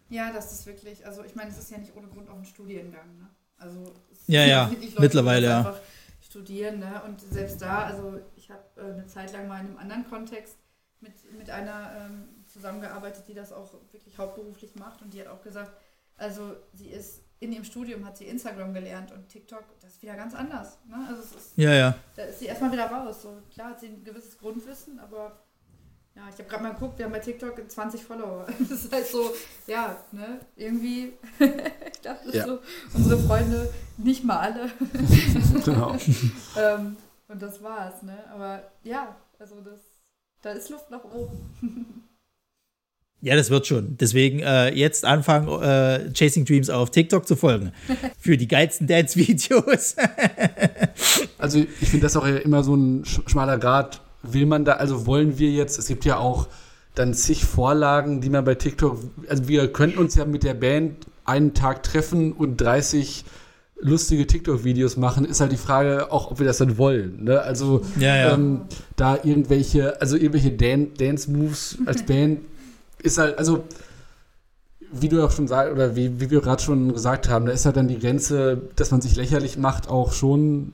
Speaker 4: Ja, das ist wirklich, also ich meine, es ist ja nicht ohne Grund auch ein Studiengang, ne? Also es
Speaker 2: Ja,
Speaker 4: sind
Speaker 2: ja,
Speaker 4: wirklich Leute,
Speaker 2: mittlerweile, ja.
Speaker 4: einfach Studieren, ne? Und selbst da, also ich habe äh, eine Zeit lang mal in einem anderen Kontext mit, mit einer ähm, zusammengearbeitet, die das auch wirklich hauptberuflich macht und die hat auch gesagt, also sie ist in ihrem Studium hat sie Instagram gelernt und TikTok, das ist wieder ganz anders. Ne? Also es ist,
Speaker 2: Ja, ja.
Speaker 4: da ist sie erstmal wieder raus. So, klar hat sie ein gewisses Grundwissen, aber ja, ich habe gerade mal geguckt, wir haben bei TikTok 20 Follower. Das ist halt so, ja, ne, irgendwie, ich dachte
Speaker 3: Ja.
Speaker 4: so, unsere Freunde, nicht mal alle.
Speaker 3: genau.
Speaker 4: ähm, und das war's, ne? Aber ja, also das, da ist Luft nach oben.
Speaker 2: Ja, das wird schon. Deswegen äh, jetzt anfangen, äh, Chasing Dreams auf TikTok zu folgen. Für die geilsten Dance-Videos.
Speaker 3: Also ich finde das auch immer so ein sch- schmaler Grad. Will man da, also wollen wir jetzt, es gibt ja auch dann zig Vorlagen, die man bei TikTok, also wir könnten uns ja mit der Band einen Tag treffen und 30 lustige TikTok-Videos machen, ist halt die Frage auch, ob wir das dann wollen. Ne? Also
Speaker 2: Ja, ja.
Speaker 3: Ähm, da irgendwelche, also irgendwelche Dan Dance-Moves als Band ist halt, also wie du auch schon sagst, oder wie, wie wir gerade schon gesagt haben, da ist halt dann die Grenze, dass man sich lächerlich macht, auch schon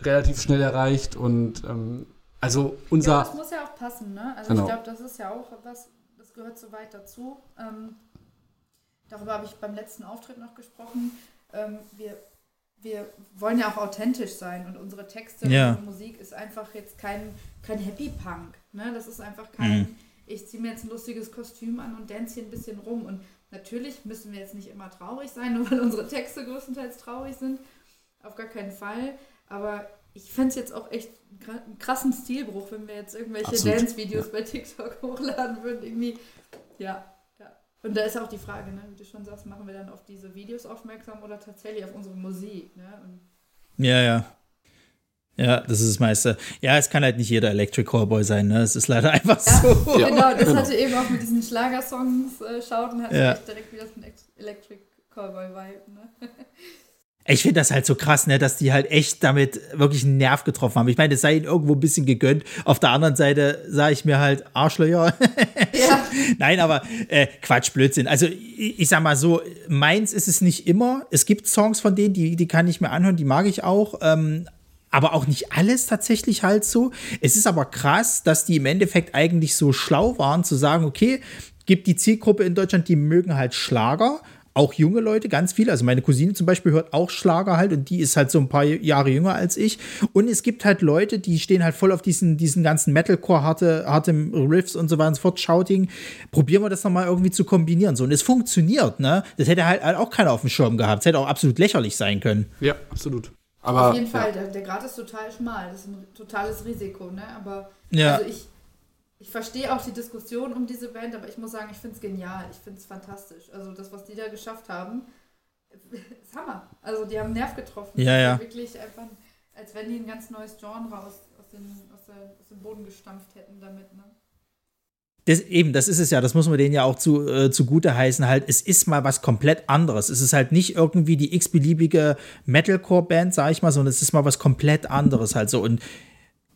Speaker 3: relativ schnell erreicht. Und ähm, also unser.
Speaker 4: Ja, das muss ja auch passen, ne? Also
Speaker 3: Genau.
Speaker 4: ich glaube, das ist ja auch was, das gehört so weit dazu. Ähm, darüber habe ich beim letzten Auftritt noch gesprochen. Ähm, wir, wir wollen ja auch authentisch sein und unsere Texte,
Speaker 2: Ja.
Speaker 4: unsere Musik ist einfach jetzt kein, kein Happy Punk. Ne? Das ist einfach kein,
Speaker 2: Mhm.
Speaker 4: Ich ziehe mir jetzt ein lustiges Kostüm an und dance hier ein bisschen rum. Und natürlich müssen wir jetzt nicht immer traurig sein, nur weil unsere Texte größtenteils traurig sind. Auf gar keinen Fall. Aber ich fände es jetzt auch echt einen krassen Stilbruch, wenn wir jetzt irgendwelche. Dance-Videos bei TikTok hochladen würden. Irgendwie, ja, ja. Und da ist auch die Frage, ne, wie du schon sagst, machen wir dann auf diese Videos aufmerksam oder tatsächlich auf unsere Musik? Ne? Und
Speaker 2: Ja, ja. Ja, das ist das meiste. Ja, es kann halt nicht jeder Electric Callboy sein, ne? Es ist leider einfach
Speaker 4: Ja,
Speaker 2: so.
Speaker 4: genau, das
Speaker 3: genau.
Speaker 4: hatte eben auch mit diesen Schlagersongs äh, schaut und hatte
Speaker 2: Ja.
Speaker 4: echt direkt wieder so ein Ex- Electric Callboy-Vibe, ne?
Speaker 2: Ich finde das halt so krass, ne, dass die halt echt damit wirklich einen Nerv getroffen haben. Ich meine, es sei ihnen irgendwo ein bisschen gegönnt. Auf der anderen Seite sage ich mir halt Arschlöcher.
Speaker 4: Ja,
Speaker 2: Nein, aber äh, Quatsch, Blödsinn. Also ich, ich sag mal so, meins ist es nicht immer. Es gibt Songs von denen, die, die kann ich mir anhören, die mag ich auch. Ähm, aber auch nicht alles tatsächlich halt so. Es ist aber krass, dass die im Endeffekt eigentlich so schlau waren, zu sagen, okay, gibt die Zielgruppe in Deutschland, die mögen halt Schlager. Auch junge Leute, ganz viele. Also meine Cousine zum Beispiel hört auch Schlager halt und die ist halt so ein paar Jahre jünger als ich. Und es gibt halt Leute, die stehen halt voll auf diesen, diesen ganzen Metalcore, harte, harte Riffs und so weiter und so fort, Shouting. Probieren wir das nochmal irgendwie zu kombinieren. So, und es funktioniert, ne? Das hätte halt, halt auch keiner auf dem Schirm gehabt. Das hätte auch absolut lächerlich sein können.
Speaker 3: Ja, absolut. Aber
Speaker 4: auf jeden Fall.
Speaker 3: Ja.
Speaker 4: Der, der Grad ist total schmal. Das ist ein totales Risiko, ne? Aber
Speaker 2: Ja.
Speaker 4: also ich, ich verstehe auch die Diskussion um diese Band, aber ich muss sagen, ich finde es genial. Ich finde es fantastisch. Also das, was die da geschafft haben, ist Hammer. Also die haben Nerv getroffen.
Speaker 2: Ja, ja.
Speaker 4: Also Wirklich einfach, als wenn die ein ganz neues Genre aus, aus, den, aus, der, aus dem Boden gestampft hätten damit, ne?
Speaker 2: Das, eben, das ist es ja, das muss man denen ja auch zu, äh, zugute heißen, halt, es ist mal was komplett anderes. Es ist halt nicht irgendwie die x-beliebige Metalcore-Band, sag ich mal, sondern es ist mal was komplett anderes halt so. Und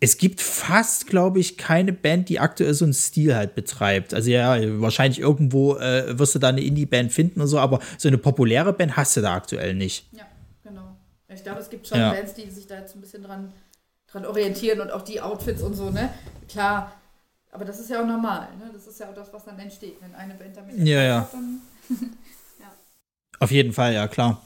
Speaker 2: es gibt fast, glaube ich, keine Band, die aktuell so einen Stil halt betreibt. Also ja, wahrscheinlich irgendwo äh, wirst du da eine Indie-Band finden und so, aber so eine populäre Band hast du da aktuell nicht.
Speaker 4: Ja, genau. Ich glaube, es gibt schon
Speaker 2: Ja.
Speaker 4: Bands, die sich da jetzt ein bisschen dran, dran orientieren und auch die Outfits und so, ne? Klar, aber das ist ja auch normal, ne? Das ist ja auch das, was dann entsteht, wenn eine Band damit
Speaker 2: Ja, ja.
Speaker 4: hat, dann
Speaker 2: Auf jeden Fall, ja, klar.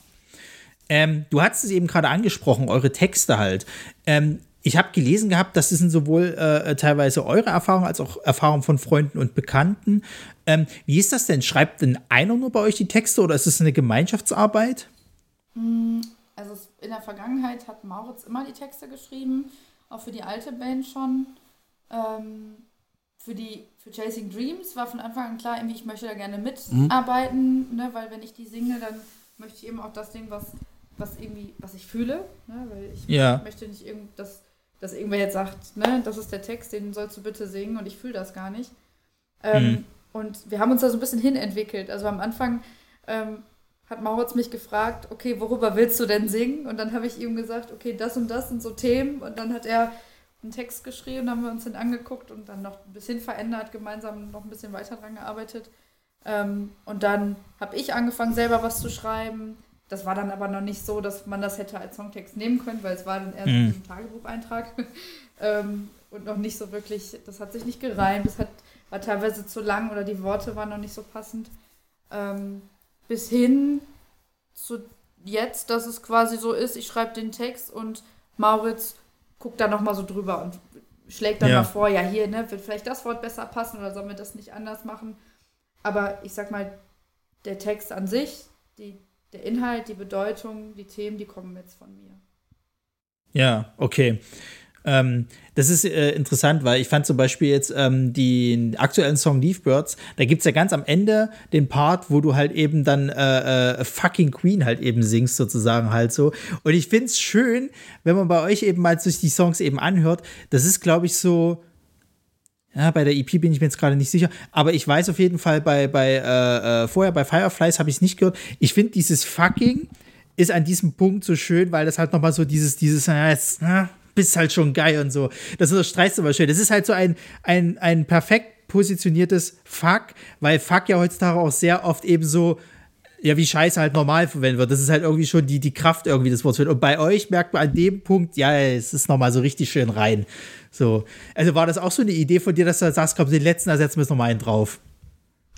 Speaker 2: Ähm, du hast es eben gerade angesprochen, eure Texte halt. Ähm, ich habe gelesen gehabt, das sind sowohl äh, teilweise eure Erfahrungen als auch Erfahrungen von Freunden und Bekannten. Ähm, wie ist das denn? Schreibt denn einer nur bei euch die Texte oder ist es eine Gemeinschaftsarbeit?
Speaker 4: Also es- in der Vergangenheit hat Mauritz immer die Texte geschrieben, auch für die alte Band schon. Ähm, für die für Chasing Dreams war von Anfang an klar, irgendwie ich möchte da gerne mitarbeiten, ne, weil wenn ich die singe, dann möchte ich eben auch das singen, was, was irgendwie, was ich fühle, ne, weil ich
Speaker 2: Ja.
Speaker 4: möchte nicht irgend, dass, dass irgendwer jetzt sagt, ne, das ist der Text, den sollst du bitte singen und ich fühle das gar nicht. Ähm,
Speaker 2: Mhm.
Speaker 4: Und wir haben uns da so ein bisschen hinentwickelt. Also am Anfang ähm, hat Mauritz mich gefragt, okay, worüber willst du denn singen? Und dann habe ich ihm gesagt, okay, das und das sind so Themen. Und dann hat er einen Text geschrieben, haben wir uns den angeguckt und dann noch ein bisschen verändert, gemeinsam noch ein bisschen weiter dran gearbeitet. Ähm, und dann habe ich angefangen, selber was zu schreiben. Das war dann aber noch nicht so, dass man das hätte als Songtext nehmen können, weil es war dann eher so
Speaker 2: Mhm.
Speaker 4: ein Tagebucheintrag. ähm, und noch nicht so wirklich, das hat sich nicht gereimt, das hat, war teilweise zu lang oder die Worte waren noch nicht so passend. Ähm, bis hin zu jetzt, dass es quasi so ist, ich schreibe den Text und Mauritz guckt da nochmal so drüber und schlägt dann
Speaker 2: Ja.
Speaker 4: mal vor, ja hier, ne, wird vielleicht das Wort besser passen oder sollen wir das nicht anders machen. Aber ich sag mal, der Text an sich, die, der Inhalt, die Bedeutung, die Themen, die kommen jetzt von mir.
Speaker 2: Ja, okay. Ähm, das ist äh, interessant, weil ich fand zum Beispiel jetzt ähm, den aktuellen Song Leaf Birds, da gibt es ja ganz am Ende den Part, wo du halt eben dann äh, äh, Fucking Queen halt eben singst, sozusagen halt so. Und ich finde es schön, wenn man bei euch eben mal sich die Songs eben anhört. Das ist, glaube ich, so. Ja, bei der EP bin ich mir jetzt gerade nicht sicher, aber ich weiß auf jeden Fall, bei, bei äh, äh, vorher bei Fireflies habe ich es nicht gehört. Ich finde dieses Fucking ist an diesem Punkt so schön, weil das halt nochmal so dieses, dieses, ja, jetzt, na, bist halt schon geil und so. Das unterstreichst du aber schön. Das ist halt so ein, ein, ein perfekt positioniertes Fuck, weil Fuck ja heutzutage auch sehr oft eben so, ja, wie Scheiße halt normal verwendet wird. Das ist halt irgendwie schon die, die Kraft irgendwie des Wortes. Und bei euch merkt man an dem Punkt, ja, es ist nochmal so richtig schön rein. So. Also war das auch so eine Idee von dir, dass du sagst, komm, den letzten ersetzen wir jetzt nochmal einen drauf.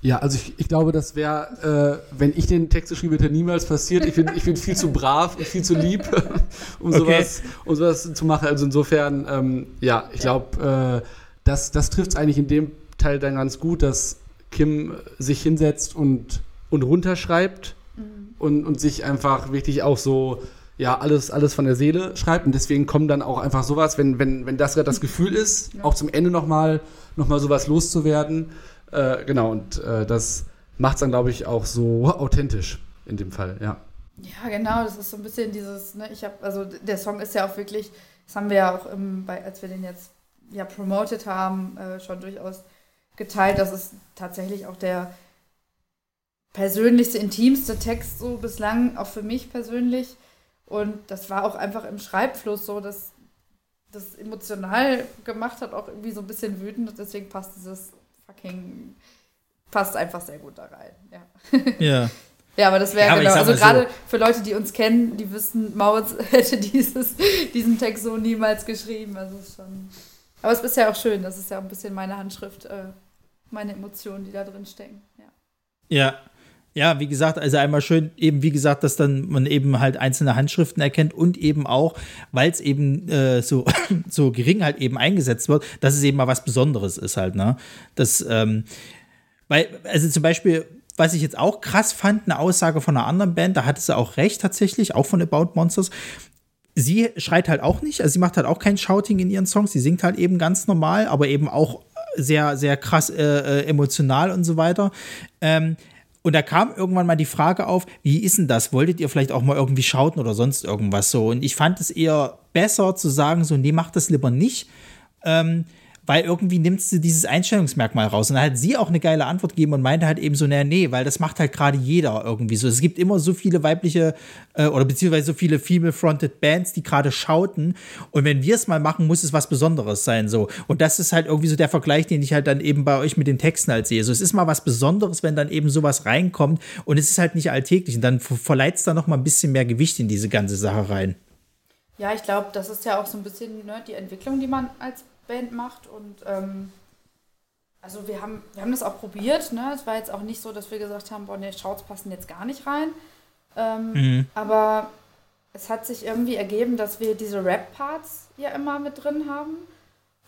Speaker 3: Ja, also ich, ich glaube, das wäre, äh, wenn ich den Text geschrieben hätte, niemals passiert. Ich bin, ich bin viel zu brav und viel zu lieb, um,
Speaker 2: Okay.
Speaker 3: sowas, um sowas zu machen. Also insofern, ähm, ja, ich glaube, äh, das, das trifft es eigentlich in dem Teil dann ganz gut, dass Kim sich hinsetzt und, und runterschreibt und, und sich einfach wirklich auch so, ja, alles, alles von der Seele schreibt. Und deswegen kommt dann auch einfach sowas, wenn, wenn, wenn das gerade das Gefühl ist, auch zum Ende nochmal noch mal sowas loszuwerden. Äh, genau, und äh, das macht es dann, glaube ich, auch so authentisch in dem Fall, ja.
Speaker 4: Ja, genau, das ist so ein bisschen dieses, ne, ich habe, also der Song ist ja auch wirklich das haben wir ja auch, im, bei, als wir den jetzt ja promoted haben, äh, schon durchaus geteilt. Das ist tatsächlich auch der persönlichste, intimste Text so bislang, auch für mich persönlich. Und das war auch einfach im Schreibfluss so, dass das emotional gemacht hat, auch irgendwie so ein bisschen wütend. Und deswegen passt dieses fucking, passt einfach sehr gut da rein. Ja.
Speaker 2: Ja.
Speaker 4: Ja, aber das wäre ja, genau. Also gerade so. für Leute, die uns kennen, die wissen, Maurits hätte dieses, diesen Text so niemals geschrieben. Also ist schon. Aber es ist ja auch schön. Das ist ja auch ein bisschen meine Handschrift, äh, meine Emotionen, die da drin stecken. Ja.
Speaker 2: Ja. Ja, wie gesagt, also einmal schön, eben wie gesagt, dass dann man eben halt einzelne Handschriften erkennt und eben auch, weil es eben äh, so, so gering halt eben eingesetzt wird, dass es eben mal was Besonderes ist halt, ne? Das, ähm, weil, also zum Beispiel, was ich jetzt auch krass fand, eine Aussage von einer anderen Band, da hatte sie auch recht tatsächlich, auch von About Monsters. Sie schreit halt auch nicht, also sie macht halt auch kein Shouting in ihren Songs, sie singt halt eben ganz normal, aber eben auch sehr, sehr krass äh, äh emotional und so weiter. Ähm, und da kam irgendwann mal die Frage auf, wie ist denn das? Wolltet ihr vielleicht auch mal irgendwie schauten oder sonst irgendwas so? Und ich fand es eher besser zu sagen, so, nee, macht das lieber nicht. Ähm, weil irgendwie nimmt sie dieses Einstellungsmerkmal raus. Und dann hat sie auch eine geile Antwort gegeben und meinte halt eben so, naja, nee, weil das macht halt gerade jeder irgendwie so. Es gibt immer so viele weibliche äh, oder beziehungsweise so viele female-fronted Bands, die gerade schauten. Und wenn wir es mal machen, muss es was Besonderes sein. so. Und das ist halt irgendwie so der Vergleich, den ich halt dann eben bei euch mit den Texten halt sehe. So, es ist mal was Besonderes, wenn dann eben sowas reinkommt und es ist halt nicht alltäglich. Und dann verleiht es da noch mal ein bisschen mehr Gewicht in diese ganze Sache rein.
Speaker 4: Ja, ich glaube, das ist ja auch so ein bisschen ne, die Entwicklung, die man als Band macht. Und ähm, also wir haben, wir haben das auch probiert. Ne? Es war jetzt auch nicht so, dass wir gesagt haben, boah, ne, Shouts passen jetzt gar nicht rein. Ähm, mhm. Aber es hat sich irgendwie ergeben, dass wir diese Rap-Parts ja immer mit drin haben.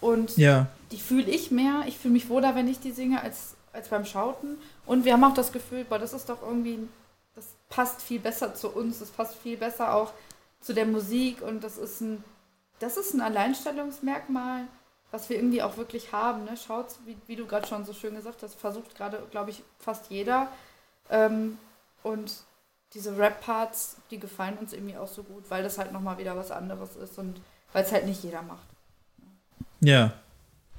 Speaker 4: Und ja. die fühle ich mehr. Ich fühle mich wohler, wenn ich die singe, als, als beim Schauten. Und wir haben auch das Gefühl, boah, das ist doch irgendwie, das passt viel besser zu uns, das passt viel besser auch zu der Musik und das ist ein, das ist ein Alleinstellungsmerkmal, was wir irgendwie auch wirklich haben. Ne? Schaut, wie, wie du gerade schon so schön gesagt hast, versucht gerade, glaube ich, fast jeder. Ähm, und diese Rap-Parts, die gefallen uns irgendwie auch so gut, weil das halt nochmal wieder was anderes ist und weil es halt nicht jeder macht.
Speaker 2: Ja.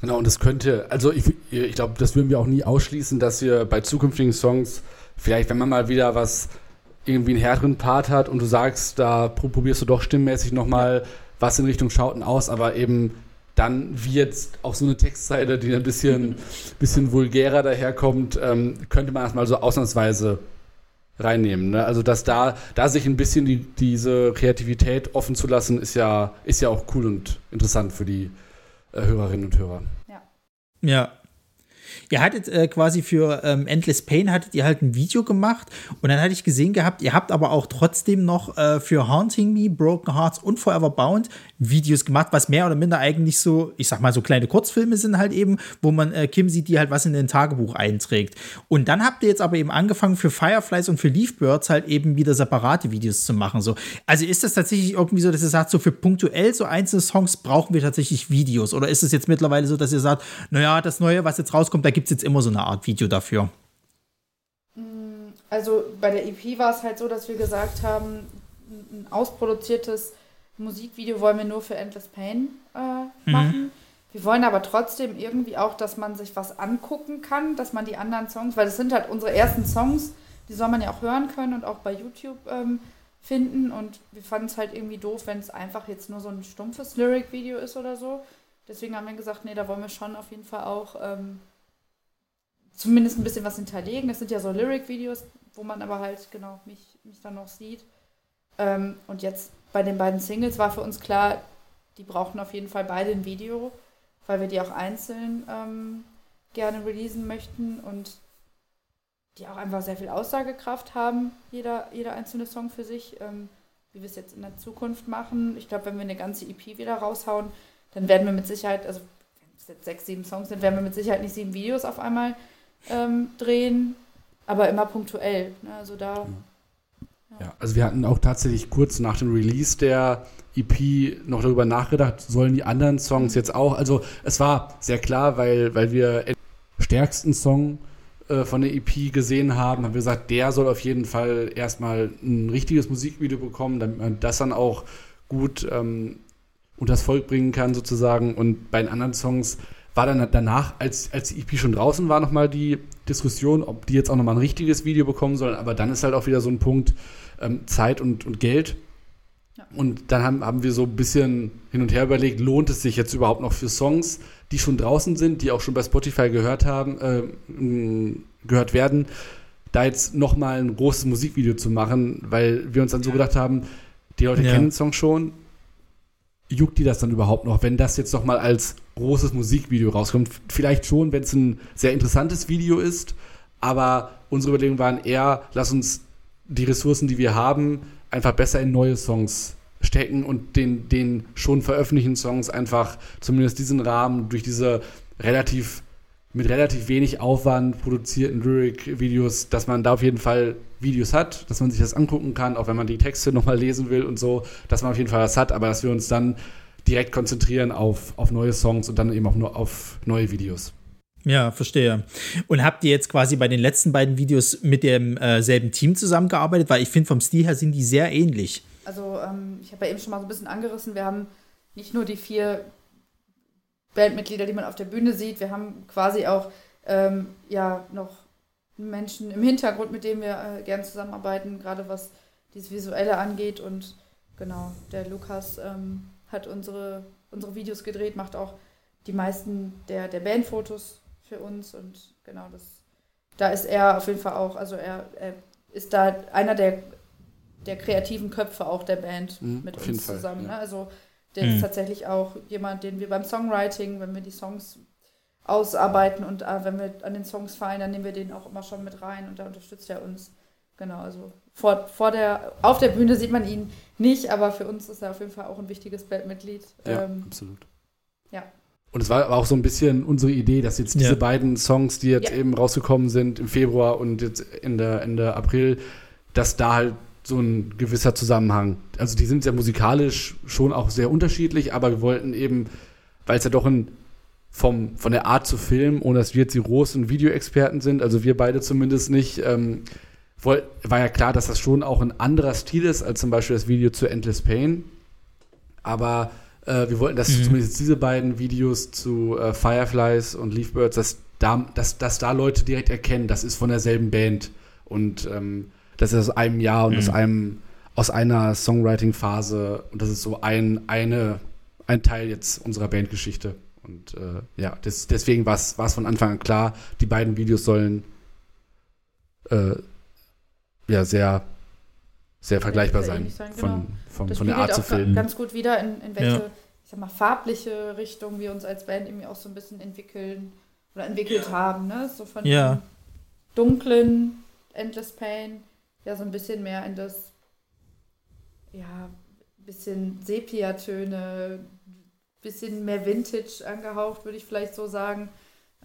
Speaker 3: Genau, und das könnte, also ich, ich glaube, das würden wir auch nie ausschließen, dass wir bei zukünftigen Songs, vielleicht, wenn man mal wieder was, irgendwie einen härteren Part hat und du sagst, da probierst du doch stimmmäßig nochmal was in Richtung Schauten aus, aber eben dann wie jetzt auch so eine Textzeile, die ein bisschen, bisschen vulgärer daherkommt, ähm, könnte man erstmal so ausnahmsweise reinnehmen. Ne? Also dass da, da sich ein bisschen die, diese Kreativität offen zu lassen, ist ja, ist ja auch cool und interessant für die äh, Hörerinnen und Hörer.
Speaker 2: Ja. Ja, Ihr hattet äh, quasi für ähm, Endless Pain hattet ihr halt ein Video gemacht und dann hatte ich gesehen gehabt, ihr habt aber auch trotzdem noch äh, für Haunting Me, Broken Hearts und Forever Bound Videos gemacht, was mehr oder minder eigentlich so, ich sag mal, so kleine Kurzfilme sind halt eben, wo man äh, Kim sieht, die halt was in den Tagebuch einträgt. Und dann habt ihr jetzt aber eben angefangen für Fireflies und für Leafbirds halt eben wieder separate Videos zu machen. So. Also ist das tatsächlich irgendwie so, dass ihr sagt, so für punktuell so einzelne Songs brauchen wir tatsächlich Videos? Oder ist es jetzt mittlerweile so, dass ihr sagt, naja, das Neue, was jetzt rauskommt, da gibt es jetzt immer so eine Art Video dafür?
Speaker 4: Also bei der EP war es halt so, dass wir gesagt haben, ein ausproduziertes Musikvideo wollen wir nur für Endless Pain äh, machen. Mhm. Wir wollen aber trotzdem irgendwie auch, dass man sich was angucken kann, dass man die anderen Songs, weil das sind halt unsere ersten Songs, die soll man ja auch hören können und auch bei YouTube ähm, finden. Und wir fanden es halt irgendwie doof, wenn es einfach jetzt nur so ein stumpfes Lyric-Video ist oder so. Deswegen haben wir gesagt, nee, da wollen wir schon auf jeden Fall auch ähm, zumindest ein bisschen was hinterlegen. Das sind ja so Lyric-Videos, wo man aber halt genau mich, mich dann noch sieht. Ähm, und jetzt bei den beiden Singles war für uns klar, die brauchten auf jeden Fall beide ein Video, weil wir die auch einzeln ähm, gerne releasen möchten und die auch einfach sehr viel Aussagekraft haben, jeder, jeder einzelne Song für sich, ähm, wie wir es jetzt in der Zukunft machen. Ich glaube, wenn wir eine ganze EP wieder raushauen, dann werden wir mit Sicherheit, also wenn es jetzt sechs, sieben Songs sind, werden wir mit Sicherheit nicht sieben Videos auf einmal ähm, drehen, aber immer punktuell. Ne? Also da.
Speaker 3: Ja. ja, also wir hatten auch tatsächlich kurz nach dem Release der EP noch darüber nachgedacht, sollen die anderen Songs jetzt auch, also es war sehr klar, weil, weil wir den stärksten Song äh, von der EP gesehen haben, haben wir gesagt, der soll auf jeden Fall erstmal ein richtiges Musikvideo bekommen, damit man das dann auch gut ähm, unters Volk bringen kann, sozusagen. Und bei den anderen Songs war dann danach, als, als die EP schon draußen war, nochmal die Diskussion, ob die jetzt auch nochmal ein richtiges Video bekommen sollen. Aber dann ist halt auch wieder so ein Punkt ähm, Zeit und, und Geld. Ja. Und dann haben, haben wir so ein bisschen hin und her überlegt, lohnt es sich jetzt überhaupt noch für Songs, die schon draußen sind, die auch schon bei Spotify gehört haben, äh, gehört werden, da jetzt nochmal ein großes Musikvideo zu machen, weil wir uns dann so gedacht haben, die Leute ja. kennen den Song schon, juckt die das dann überhaupt noch, wenn das jetzt nochmal als großes Musikvideo rauskommt? Vielleicht schon, wenn es ein sehr interessantes Video ist, aber unsere Überlegungen waren eher, lass uns die Ressourcen, die wir haben, einfach besser in neue Songs stecken und den, den schon veröffentlichten Songs einfach zumindest diesen Rahmen durch diese relativ mit relativ wenig Aufwand produzierten Lyric-Videos, dass man da auf jeden Fall Videos hat, dass man sich das angucken kann, auch wenn man die Texte nochmal lesen will und so, dass man auf jeden Fall was hat, aber dass wir uns dann direkt konzentrieren auf, auf neue Songs und dann eben auch nur auf neue Videos.
Speaker 2: Ja, verstehe. Und habt ihr jetzt quasi bei den letzten beiden Videos mit demselben äh, Team zusammengearbeitet? Weil ich finde, vom Stil her sind die sehr ähnlich.
Speaker 4: Also, ähm, ich habe ja eben schon mal so ein bisschen angerissen, wir haben nicht nur die vier Bandmitglieder, die man auf der Bühne sieht. Wir haben quasi auch ähm, ja noch Menschen im Hintergrund, mit denen wir äh, gern zusammenarbeiten, gerade was dieses Visuelle angeht. Und genau, der Lukas ähm, hat unsere, unsere Videos gedreht, macht auch die meisten der, der Bandfotos für uns. Und genau, das, da ist er auf jeden Fall auch, also er, er ist da einer der, der kreativen Köpfe auch der Band mhm, mit uns zusammen. Fall, ja. ne? Also der mhm. ist tatsächlich auch jemand, den wir beim Songwriting, wenn wir die Songs ausarbeiten und äh, wenn wir an den Songs fallen, dann nehmen wir den auch immer schon mit rein und da unterstützt er uns. Genau, also vor, vor der, auf der Bühne sieht man ihn nicht, aber für uns ist er auf jeden Fall auch ein wichtiges Bandmitglied.
Speaker 3: Ja, ähm, absolut.
Speaker 4: Ja.
Speaker 3: Und es war auch so ein bisschen unsere Idee, dass jetzt diese ja. beiden Songs, die jetzt ja. eben rausgekommen sind im Februar und jetzt Ende, Ende April, dass da halt so ein gewisser Zusammenhang. Also die sind ja musikalisch schon auch sehr unterschiedlich, aber wir wollten eben, weil es ja doch ein vom, von der Art zu filmen, ohne dass wir jetzt die großen Videoexperten sind, also wir beide zumindest nicht, ähm, wollt, war ja klar, dass das schon auch ein anderer Stil ist, als zum Beispiel das Video zu Endless Pain. Aber äh, wir wollten, dass mhm. zumindest diese beiden Videos zu äh, Fireflies und Leafbirds, dass da, dass, dass da Leute direkt erkennen, das ist von derselben Band. Und ähm, das ist aus einem Jahr und mhm. aus einem aus einer Songwriting-Phase und das ist so ein, eine, ein Teil jetzt unserer Bandgeschichte. Und äh, ja, das, deswegen war es von Anfang an klar, die beiden Videos sollen äh, ja sehr, sehr vergleichbar sein, sein genau. von, von, von der Art zu filmen.
Speaker 4: ganz gut wieder, in, in welche, ja. ich sag mal, farbliche Richtung wir uns als Band irgendwie auch so ein bisschen entwickeln oder entwickelt haben, ne? So von
Speaker 2: ja.
Speaker 4: dunklen Endless Pain ja so ein bisschen mehr in das, ja, bisschen Sepia-Töne, bisschen mehr Vintage angehaucht, würde ich vielleicht so sagen.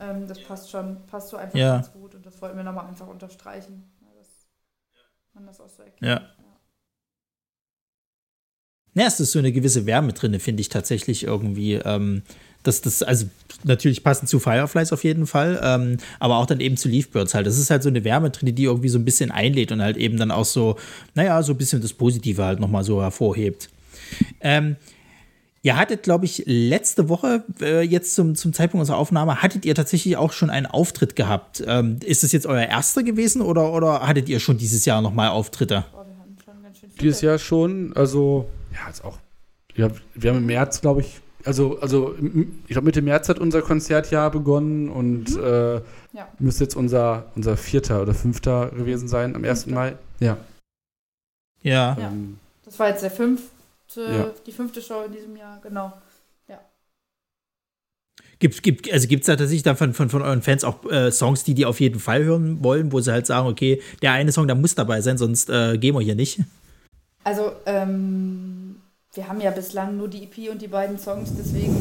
Speaker 4: Ähm, das passt schon, passt so einfach ja. ganz gut und das wollten wir nochmal einfach unterstreichen, dass man das auch so erkennt.
Speaker 2: Ja. Ja, es ist so eine gewisse Wärme drin, finde ich tatsächlich irgendwie. Ähm, das, das, also natürlich passend zu Fireflies auf jeden Fall, ähm, aber auch dann eben zu Leafbirds halt. Das ist halt so eine Wärme drin, die irgendwie so ein bisschen einlädt und halt eben dann auch so, naja, so ein bisschen das Positive halt nochmal so hervorhebt. Ähm, Ihr hattet, glaube ich, letzte Woche, äh, jetzt zum, zum Zeitpunkt unserer Aufnahme, hattet ihr tatsächlich auch schon einen Auftritt gehabt. Ähm, ist das jetzt euer erster gewesen oder, oder hattet ihr schon dieses Jahr nochmal Auftritte? Oh, wir
Speaker 3: haben schon ganz schön Dieses Jahr schon, also, ja, jetzt auch. Ja, wir haben im März, glaube ich, also, also ich glaube, Mitte März hat unser Konzertjahr begonnen und mhm. äh, ja. müsste jetzt unser, unser vierter oder fünfter gewesen sein am 1. Mai. Ja.
Speaker 2: Ja.
Speaker 4: ja. Ähm, das war jetzt der fünfte, ja. die fünfte Show in diesem Jahr, genau. Ja.
Speaker 2: Gibt, gibt, also gibt es da tatsächlich dann von, von, von euren Fans auch äh, Songs, die die auf jeden Fall hören wollen, wo sie halt sagen, okay, der eine Song, der muss dabei sein, sonst äh, gehen wir hier nicht?
Speaker 4: Also, ähm, wir haben ja bislang nur die EP und die beiden Songs, deswegen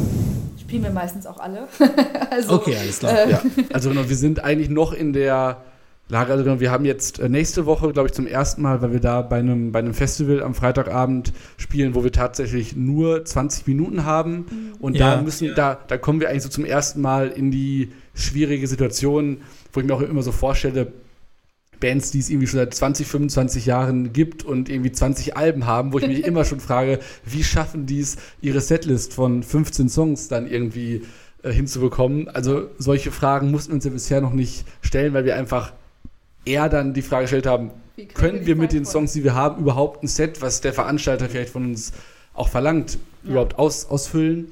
Speaker 4: spielen wir meistens auch alle.
Speaker 2: also, okay, alles klar.
Speaker 3: Äh, ja. Also genau, wir sind eigentlich noch in der Lage, also genau, wir haben jetzt äh, nächste Woche, glaube ich, zum ersten Mal, weil wir da bei einem, bei einem Festival am Freitagabend spielen, wo wir tatsächlich nur 20 Minuten haben. Mhm. Und ja. da müssen, da, da kommen wir eigentlich so zum ersten Mal in die schwierige Situation, wo ich mir auch immer so vorstelle, Bands, die es irgendwie schon seit 20, 25 Jahren gibt und irgendwie 20 Alben haben, wo ich mich immer schon frage, wie schaffen die es, ihre Setlist von 15 Songs dann irgendwie äh, hinzubekommen? Also solche Fragen mussten wir uns ja bisher noch nicht stellen, weil wir einfach eher dann die Frage gestellt haben, können, können wir mit den Songs, die wir haben, überhaupt ein Set, was der Veranstalter vielleicht von uns auch verlangt, ja. überhaupt aus, ausfüllen?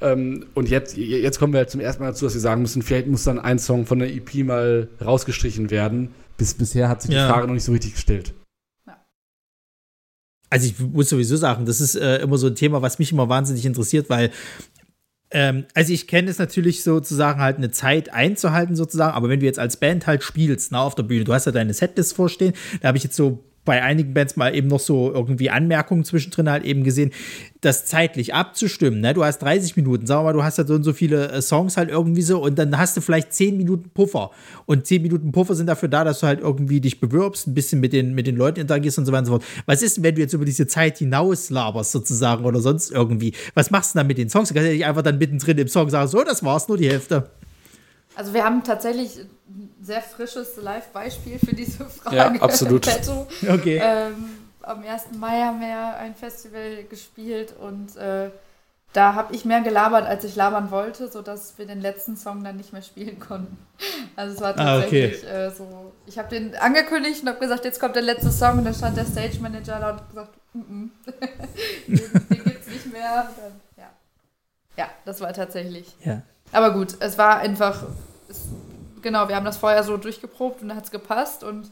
Speaker 3: Ähm, und jetzt, jetzt kommen wir halt zum ersten Mal dazu, dass wir sagen müssen, vielleicht muss dann ein Song von der EP mal rausgestrichen werden bis, bisher hat sich ja. die Frage noch nicht so richtig gestellt.
Speaker 2: Also ich muss sowieso sagen, das ist äh, immer so ein Thema, was mich immer wahnsinnig interessiert, weil ähm, also ich kenne es natürlich sozusagen halt eine Zeit einzuhalten sozusagen, aber wenn du jetzt als Band halt spielst, na, auf der Bühne, du hast ja deine Setlist vorstehen, da habe ich jetzt so bei einigen Bands mal eben noch so irgendwie Anmerkungen zwischendrin halt eben gesehen, das zeitlich abzustimmen. Ne? Du hast 30 Minuten, wir mal, du hast ja so und so viele äh, Songs halt irgendwie so und dann hast du vielleicht 10 Minuten Puffer. Und 10 Minuten Puffer sind dafür da, dass du halt irgendwie dich bewirbst, ein bisschen mit den, mit den Leuten interagierst und so weiter und so fort. Was ist denn, wenn du jetzt über diese Zeit hinaus laberst sozusagen oder sonst irgendwie? Was machst du dann mit den Songs? Du kannst ja nicht einfach dann mittendrin im Song sagen, so, das war's, nur die Hälfte.
Speaker 4: Also wir haben tatsächlich sehr frisches Live-Beispiel für diese Frage.
Speaker 3: Ja, absolut.
Speaker 2: okay.
Speaker 4: Ähm, am 1. Mai haben wir ja ein Festival gespielt und äh, da habe ich mehr gelabert, als ich labern wollte, sodass wir den letzten Song dann nicht mehr spielen konnten. Also es war tatsächlich ah, okay. äh, so, ich habe den angekündigt und habe gesagt, jetzt kommt der letzte Song und dann stand der Stage Manager da und gesagt, mm -mm. den, den gibt es nicht mehr. Dann, ja. ja, das war tatsächlich.
Speaker 2: Ja.
Speaker 4: Aber gut, es war einfach, es, genau, wir haben das vorher so durchgeprobt und dann hat es gepasst und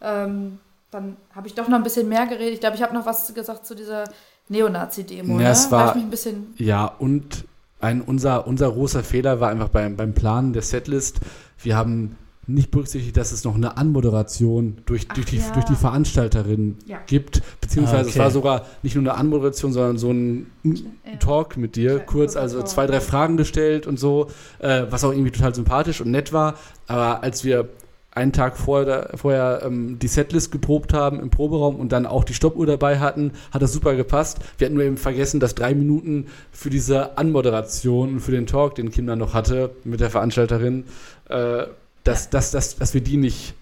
Speaker 4: ähm, dann habe ich doch noch ein bisschen mehr geredet. Ich glaube, ich habe noch was gesagt zu dieser Neonazi-Demo.
Speaker 3: Ja, ne? es war,
Speaker 4: war ein bisschen
Speaker 3: ja, und ein, unser, unser großer Fehler war einfach beim, beim Planen der Setlist. Wir haben nicht berücksichtigt, dass es noch eine Anmoderation durch, Ach, durch, die, ja. durch die Veranstalterin ja. gibt. Beziehungsweise okay. es war sogar nicht nur eine Anmoderation, sondern so ein Talk mit dir, kurz, also zwei, drei Fragen gestellt und so, äh, was auch irgendwie total sympathisch und nett war. Aber als wir einen Tag vorher, vorher ähm, die Setlist geprobt haben im Proberaum und dann auch die Stoppuhr dabei hatten, hat das super gepasst. Wir hatten nur eben vergessen, dass drei Minuten für diese Anmoderation und für den Talk, den Kim dann noch hatte mit der Veranstalterin, äh, dass, ja. dass, dass, dass wir die nicht,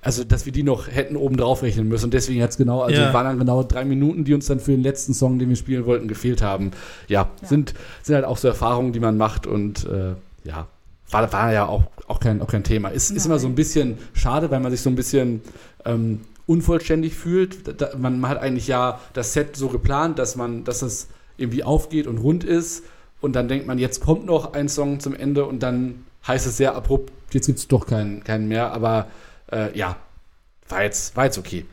Speaker 3: also dass wir die noch hätten oben drauf rechnen müssen. Und deswegen es genau, also ja. waren dann genau drei Minuten, die uns dann für den letzten Song, den wir spielen wollten, gefehlt haben. Ja, ja. Sind, sind halt auch so Erfahrungen, die man macht und äh, ja, war, war ja auch, auch, kein, auch kein Thema. Ist, ist immer so ein bisschen schade, weil man sich so ein bisschen ähm, unvollständig fühlt. Da, man, man, hat eigentlich ja das Set so geplant, dass man, dass es irgendwie aufgeht und rund ist. Und dann denkt man, jetzt kommt noch ein Song zum Ende und dann heißt es sehr abrupt, jetzt gibt es doch keinen, keinen mehr. Aber äh, ja, war jetzt, war jetzt okay.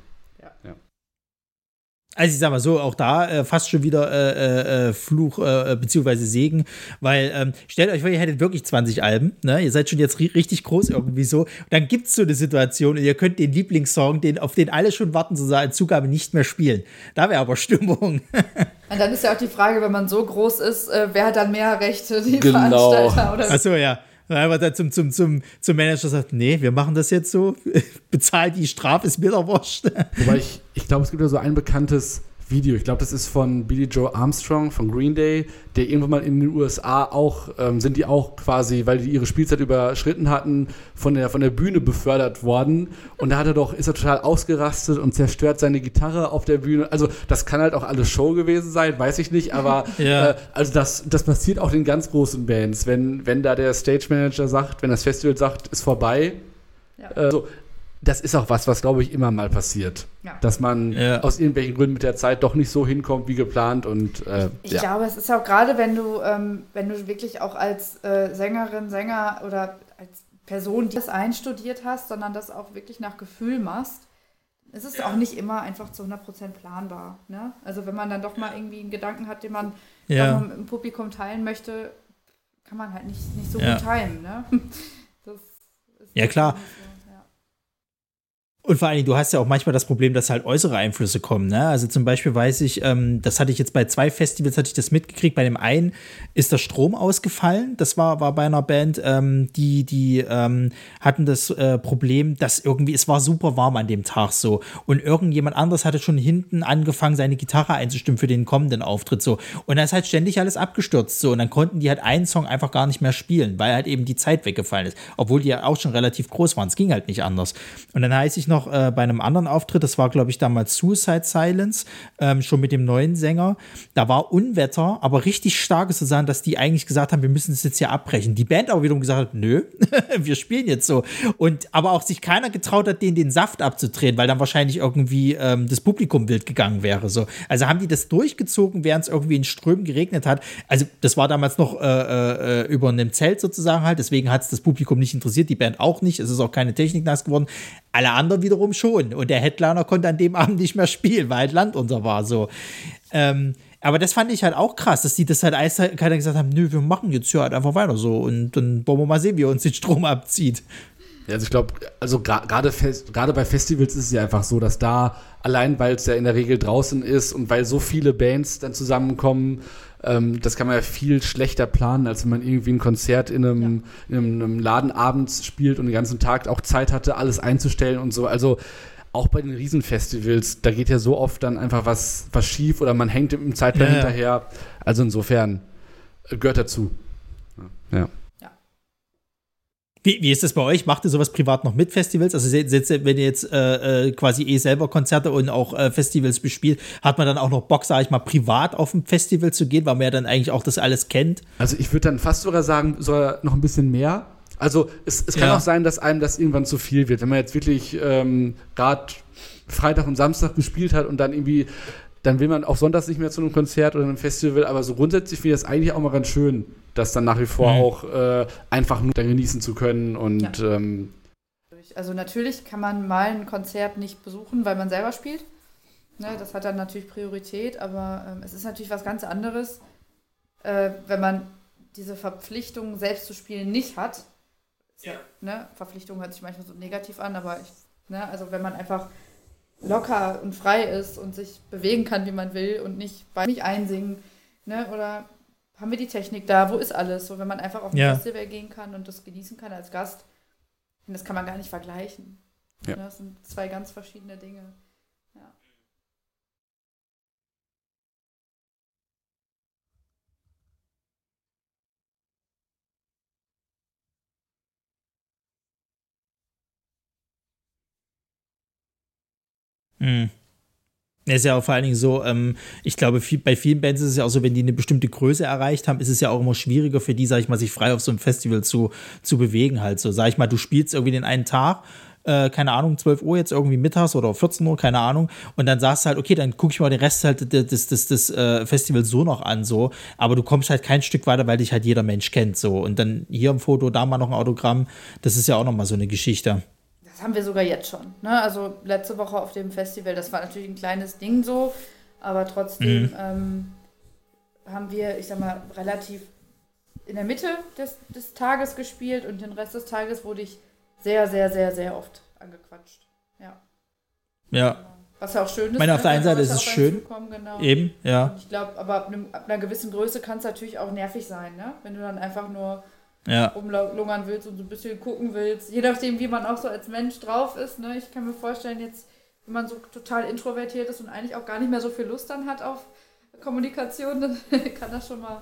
Speaker 2: Also ich sag mal so, auch da äh, fast schon wieder äh, äh, äh Fluch äh, beziehungsweise Segen, weil ähm, stellt euch vor, ihr hättet wirklich 20 Alben, ne? ihr seid schon jetzt richtig groß irgendwie so, und dann gibt es so eine Situation und ihr könnt den Lieblingssong, den, auf den alle schon warten, so als Zugabe nicht mehr spielen. Da wäre aber Stimmung.
Speaker 4: und dann ist ja auch die Frage, wenn man so groß ist, äh, wer hat dann mehr Rechte, die genau. Veranstalter oder
Speaker 2: Achso, ja. Einfach dann zum, zum, zum, zum Manager sagt, nee, wir machen das jetzt so, bezahlt die Strafe, ist mir doch wurscht.
Speaker 3: Wobei ich, ich glaube, es gibt ja so ein bekanntes Video. Ich glaube, das ist von Billy Joe Armstrong von Green Day, der irgendwann mal in den USA auch, ähm, sind die auch quasi, weil die ihre Spielzeit überschritten hatten, von der, von der Bühne befördert worden. Und da hat er doch, ist er total ausgerastet und zerstört seine Gitarre auf der Bühne. Also, das kann halt auch alles Show gewesen sein, weiß ich nicht, aber ja. äh, also das, das passiert auch den ganz großen Bands, wenn, wenn da der Stage Manager sagt, wenn das Festival sagt, ist vorbei. Ja. Äh, so, das ist auch was, was glaube ich immer mal passiert. Ja. Dass man ja. aus irgendwelchen Gründen mit der Zeit doch nicht so hinkommt wie geplant und
Speaker 4: äh, ich, ich ja. glaube, es ist auch gerade, wenn du, ähm, wenn du wirklich auch als äh, Sängerin, Sänger oder als Person, die das einstudiert hast, sondern das auch wirklich nach Gefühl machst, ist es auch nicht immer einfach zu 100% planbar. Ne? Also wenn man dann doch mal irgendwie einen Gedanken hat, den man ja. im Publikum teilen möchte, kann man halt nicht, nicht so gut teilen. Ne?
Speaker 2: ja klar. So. Und vor allen Dingen, du hast ja auch manchmal das Problem, dass halt äußere Einflüsse kommen. Ne? Also zum Beispiel weiß ich, ähm, das hatte ich jetzt bei zwei Festivals, hatte ich das mitgekriegt. Bei dem einen ist der Strom ausgefallen. Das war, war bei einer Band, ähm, die, die ähm, hatten das äh, Problem, dass irgendwie, es war super warm an dem Tag so. Und irgendjemand anderes hatte schon hinten angefangen, seine Gitarre einzustimmen für den kommenden Auftritt so. Und da ist halt ständig alles abgestürzt so. Und dann konnten die halt einen Song einfach gar nicht mehr spielen, weil halt eben die Zeit weggefallen ist. Obwohl die ja auch schon relativ groß waren. Es ging halt nicht anders. Und dann heißt ich noch, noch äh, bei einem anderen Auftritt, das war, glaube ich, damals Suicide Silence, ähm, schon mit dem neuen Sänger. Da war Unwetter, aber richtig stark ist zu sagen, dass die eigentlich gesagt haben, wir müssen das jetzt hier abbrechen. Die Band aber wiederum gesagt hat, nö, wir spielen jetzt so. Und aber auch sich keiner getraut hat, denen den Saft abzudrehen, weil dann wahrscheinlich irgendwie ähm, das Publikum wild gegangen wäre. So. Also haben die das durchgezogen, während es irgendwie in Strömen geregnet hat. Also das war damals noch äh, äh, über einem Zelt sozusagen halt, deswegen hat es das Publikum nicht interessiert, die Band auch nicht. Es ist auch keine Technik nass geworden. Alle anderen wiederum schon. Und der Headliner konnte an dem Abend nicht mehr spielen, weil halt Land unter war. So. Ähm, aber das fand ich halt auch krass, dass die das halt keiner gesagt haben, nö, wir machen jetzt ja halt einfach weiter so und dann wollen wir mal sehen, wie uns den Strom abzieht.
Speaker 3: Ja, also ich glaube, also gerade gerade bei Festivals ist es ja einfach so, dass da allein, weil es ja in der Regel draußen ist und weil so viele Bands dann zusammenkommen, ähm, das kann man ja viel schlechter planen, als wenn man irgendwie ein Konzert in einem, ja. in einem, einem Laden abends spielt und den ganzen Tag auch Zeit hatte, alles einzustellen und so. Also auch bei den Riesenfestivals, da geht ja so oft dann einfach was, was schief oder man hängt im Zeitplan ja, hinterher. Also insofern äh, gehört dazu. Ja.
Speaker 2: Wie, wie ist das bei euch? Macht ihr sowas privat noch mit Festivals? Also wenn ihr jetzt äh, äh, quasi eh selber Konzerte und auch äh, Festivals bespielt, hat man dann auch noch Bock, sage ich mal, privat auf ein Festival zu gehen, weil man ja dann eigentlich auch das alles kennt?
Speaker 3: Also ich würde dann fast sogar sagen, sogar noch ein bisschen mehr. Also es, es kann ja. auch sein, dass einem das irgendwann zu viel wird. Wenn man jetzt wirklich ähm, gerade Freitag und Samstag gespielt hat und dann irgendwie dann will man auch sonntags nicht mehr zu einem Konzert oder einem Festival, aber so grundsätzlich finde ich das eigentlich auch mal ganz schön, das dann nach wie vor mhm. auch äh, einfach nur genießen zu können und ja. ähm,
Speaker 4: also natürlich kann man mal ein Konzert nicht besuchen, weil man selber spielt. Ne, das hat dann natürlich Priorität, aber ähm, es ist natürlich was ganz anderes, äh, wenn man diese Verpflichtung, selbst zu spielen, nicht hat. Ja. Ne, Verpflichtung hört sich manchmal so negativ an, aber ich, ne, also wenn man einfach locker und frei ist und sich bewegen kann, wie man will und nicht bei mich einsingen. Ne? Oder haben wir die Technik da? Wo ist alles? So, wenn man einfach auf ein ja. Festival gehen kann und das genießen kann als Gast, das kann man gar nicht vergleichen. Ja. Ne? Das sind zwei ganz verschiedene Dinge.
Speaker 2: Mhm. Ist ja auch vor allen Dingen so, ähm, ich glaube, viel, bei vielen Bands ist es ja auch so, wenn die eine bestimmte Größe erreicht haben, ist es ja auch immer schwieriger für die, sag ich mal, sich frei auf so einem Festival zu, zu bewegen halt. So, sag ich mal, du spielst irgendwie den einen Tag, äh, keine Ahnung, 12 Uhr jetzt irgendwie mittags oder 14 Uhr, keine Ahnung, und dann sagst du halt, okay, dann gucke ich mal den Rest halt des, des, des, des äh, Festivals so noch an, so, aber du kommst halt kein Stück weiter, weil dich halt jeder Mensch kennt, so. Und dann hier ein Foto, da mal noch ein Autogramm, das ist ja auch nochmal so eine Geschichte.
Speaker 4: Das haben wir sogar jetzt schon. Ne? Also letzte Woche auf dem Festival, das war natürlich ein kleines Ding so, aber trotzdem mhm. ähm, haben wir, ich sag mal, relativ in der Mitte des, des Tages gespielt und den Rest des Tages wurde ich sehr, sehr, sehr, sehr oft angequatscht. Ja.
Speaker 2: Ja.
Speaker 4: Was ja auch schön ist.
Speaker 2: Ich meine, auf der einen Seite ist es schön.
Speaker 4: Genau.
Speaker 2: Eben, ja.
Speaker 4: Und ich glaube, aber ab, einem, ab, einer gewissen Größe kann es natürlich auch nervig sein, ne? Wenn du dann einfach nur
Speaker 2: ja.
Speaker 4: rumlungern willst und so ein bisschen gucken willst. Je nachdem, wie man auch so als Mensch drauf ist. Ne? Ich kann mir vorstellen, jetzt, wenn man so total introvertiert ist und eigentlich auch gar nicht mehr so viel Lust dann hat auf Kommunikation, dann kann das schon mal,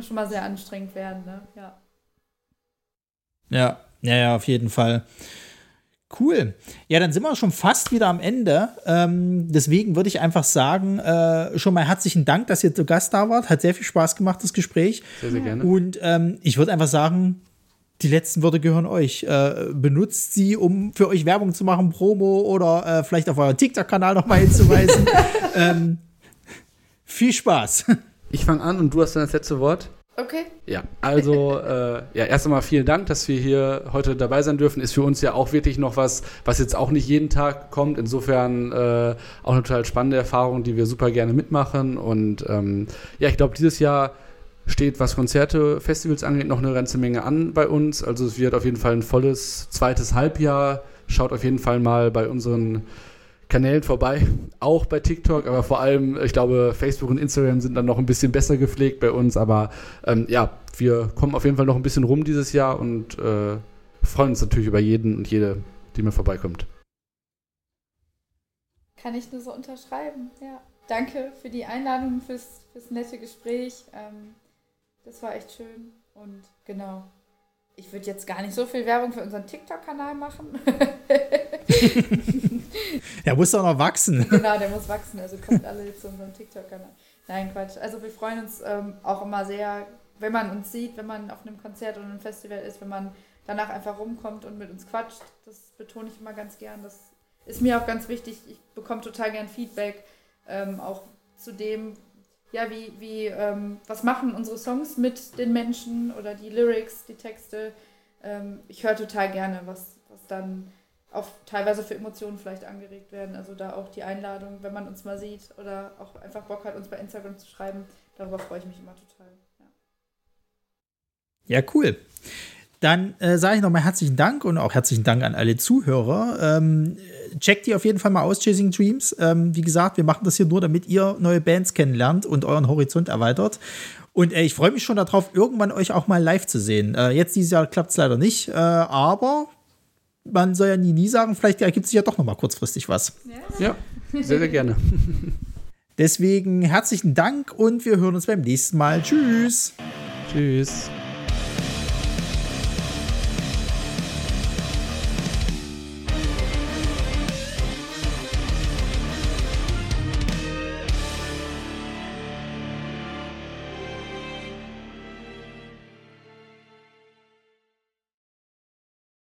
Speaker 4: schon mal sehr anstrengend werden. Ne? Ja.
Speaker 2: Ja, ja, ja, auf jeden Fall. Cool. Ja, dann sind wir schon fast wieder am Ende. Ähm, deswegen würde ich einfach sagen, äh, schon mal herzlichen Dank, dass ihr zu Gast da wart. Hat sehr viel Spaß gemacht, das Gespräch.
Speaker 3: Sehr, sehr gerne.
Speaker 2: Und ähm, ich würde einfach sagen, die letzten Worte gehören euch. Äh, benutzt sie, um für euch Werbung zu machen, Promo oder äh, vielleicht auf euren TikTok-Kanal nochmal hinzuweisen. ähm, viel Spaß.
Speaker 3: Ich fange an und du hast dann das letzte Wort.
Speaker 4: Okay.
Speaker 3: Ja, also äh, ja, erst einmal vielen Dank, dass wir hier heute dabei sein dürfen. Ist für uns ja auch wirklich noch was, was jetzt auch nicht jeden Tag kommt. Insofern äh, auch eine total spannende Erfahrung, die wir super gerne mitmachen. Und ähm, ja, ich glaube, dieses Jahr steht, was Konzerte, Festivals angeht, noch eine ganze Menge an bei uns. Also es wird auf jeden Fall ein volles zweites Halbjahr. Schaut auf jeden Fall mal bei unseren Kanälen vorbei, auch bei TikTok, aber vor allem, ich glaube, Facebook und Instagram sind dann noch ein bisschen besser gepflegt bei uns, aber ähm, ja, wir kommen auf jeden Fall noch ein bisschen rum dieses Jahr und äh, freuen uns natürlich über jeden und jede, die mir vorbeikommt.
Speaker 4: Kann ich nur so unterschreiben, ja. Danke für die Einladung, fürs, fürs nette Gespräch. Ähm, das war echt schön und genau. Ich würde jetzt gar nicht so viel Werbung für unseren TikTok-Kanal machen.
Speaker 2: der muss doch noch wachsen.
Speaker 4: Genau, der muss wachsen. Also kommt alle zu unserem TikTok-Kanal. Nein, Quatsch. Also wir freuen uns ähm, auch immer sehr, wenn man uns sieht, wenn man auf einem Konzert oder einem Festival ist, wenn man danach einfach rumkommt und mit uns quatscht. Das betone ich immer ganz gern. Das ist mir auch ganz wichtig. Ich bekomme total gern Feedback, ähm, auch zu dem, ja, wie, wie, ähm, was machen unsere Songs mit den Menschen oder die Lyrics, die Texte. Ähm, ich höre total gerne, was, was dann auch teilweise für Emotionen vielleicht angeregt werden. Also da auch die Einladung, wenn man uns mal sieht oder auch einfach Bock hat, uns bei Instagram zu schreiben, darüber freue ich mich immer total.
Speaker 2: Ja, ja cool. Dann äh, sage ich nochmal herzlichen Dank und auch herzlichen Dank an alle Zuhörer. Ähm, checkt die auf jeden Fall mal aus, Chasing Dreams. Ähm, wie gesagt, wir machen das hier nur, damit ihr neue Bands kennenlernt und euren Horizont erweitert. Und äh, ich freue mich schon darauf, irgendwann euch auch mal live zu sehen. Äh, jetzt dieses Jahr klappt es leider nicht, äh, aber man soll ja nie, nie sagen, vielleicht ergibt sich ja doch noch mal kurzfristig was.
Speaker 3: Ja, ja sehr, sehr gerne.
Speaker 2: Deswegen herzlichen Dank und wir hören uns beim nächsten Mal. Tschüss.
Speaker 3: Tschüss.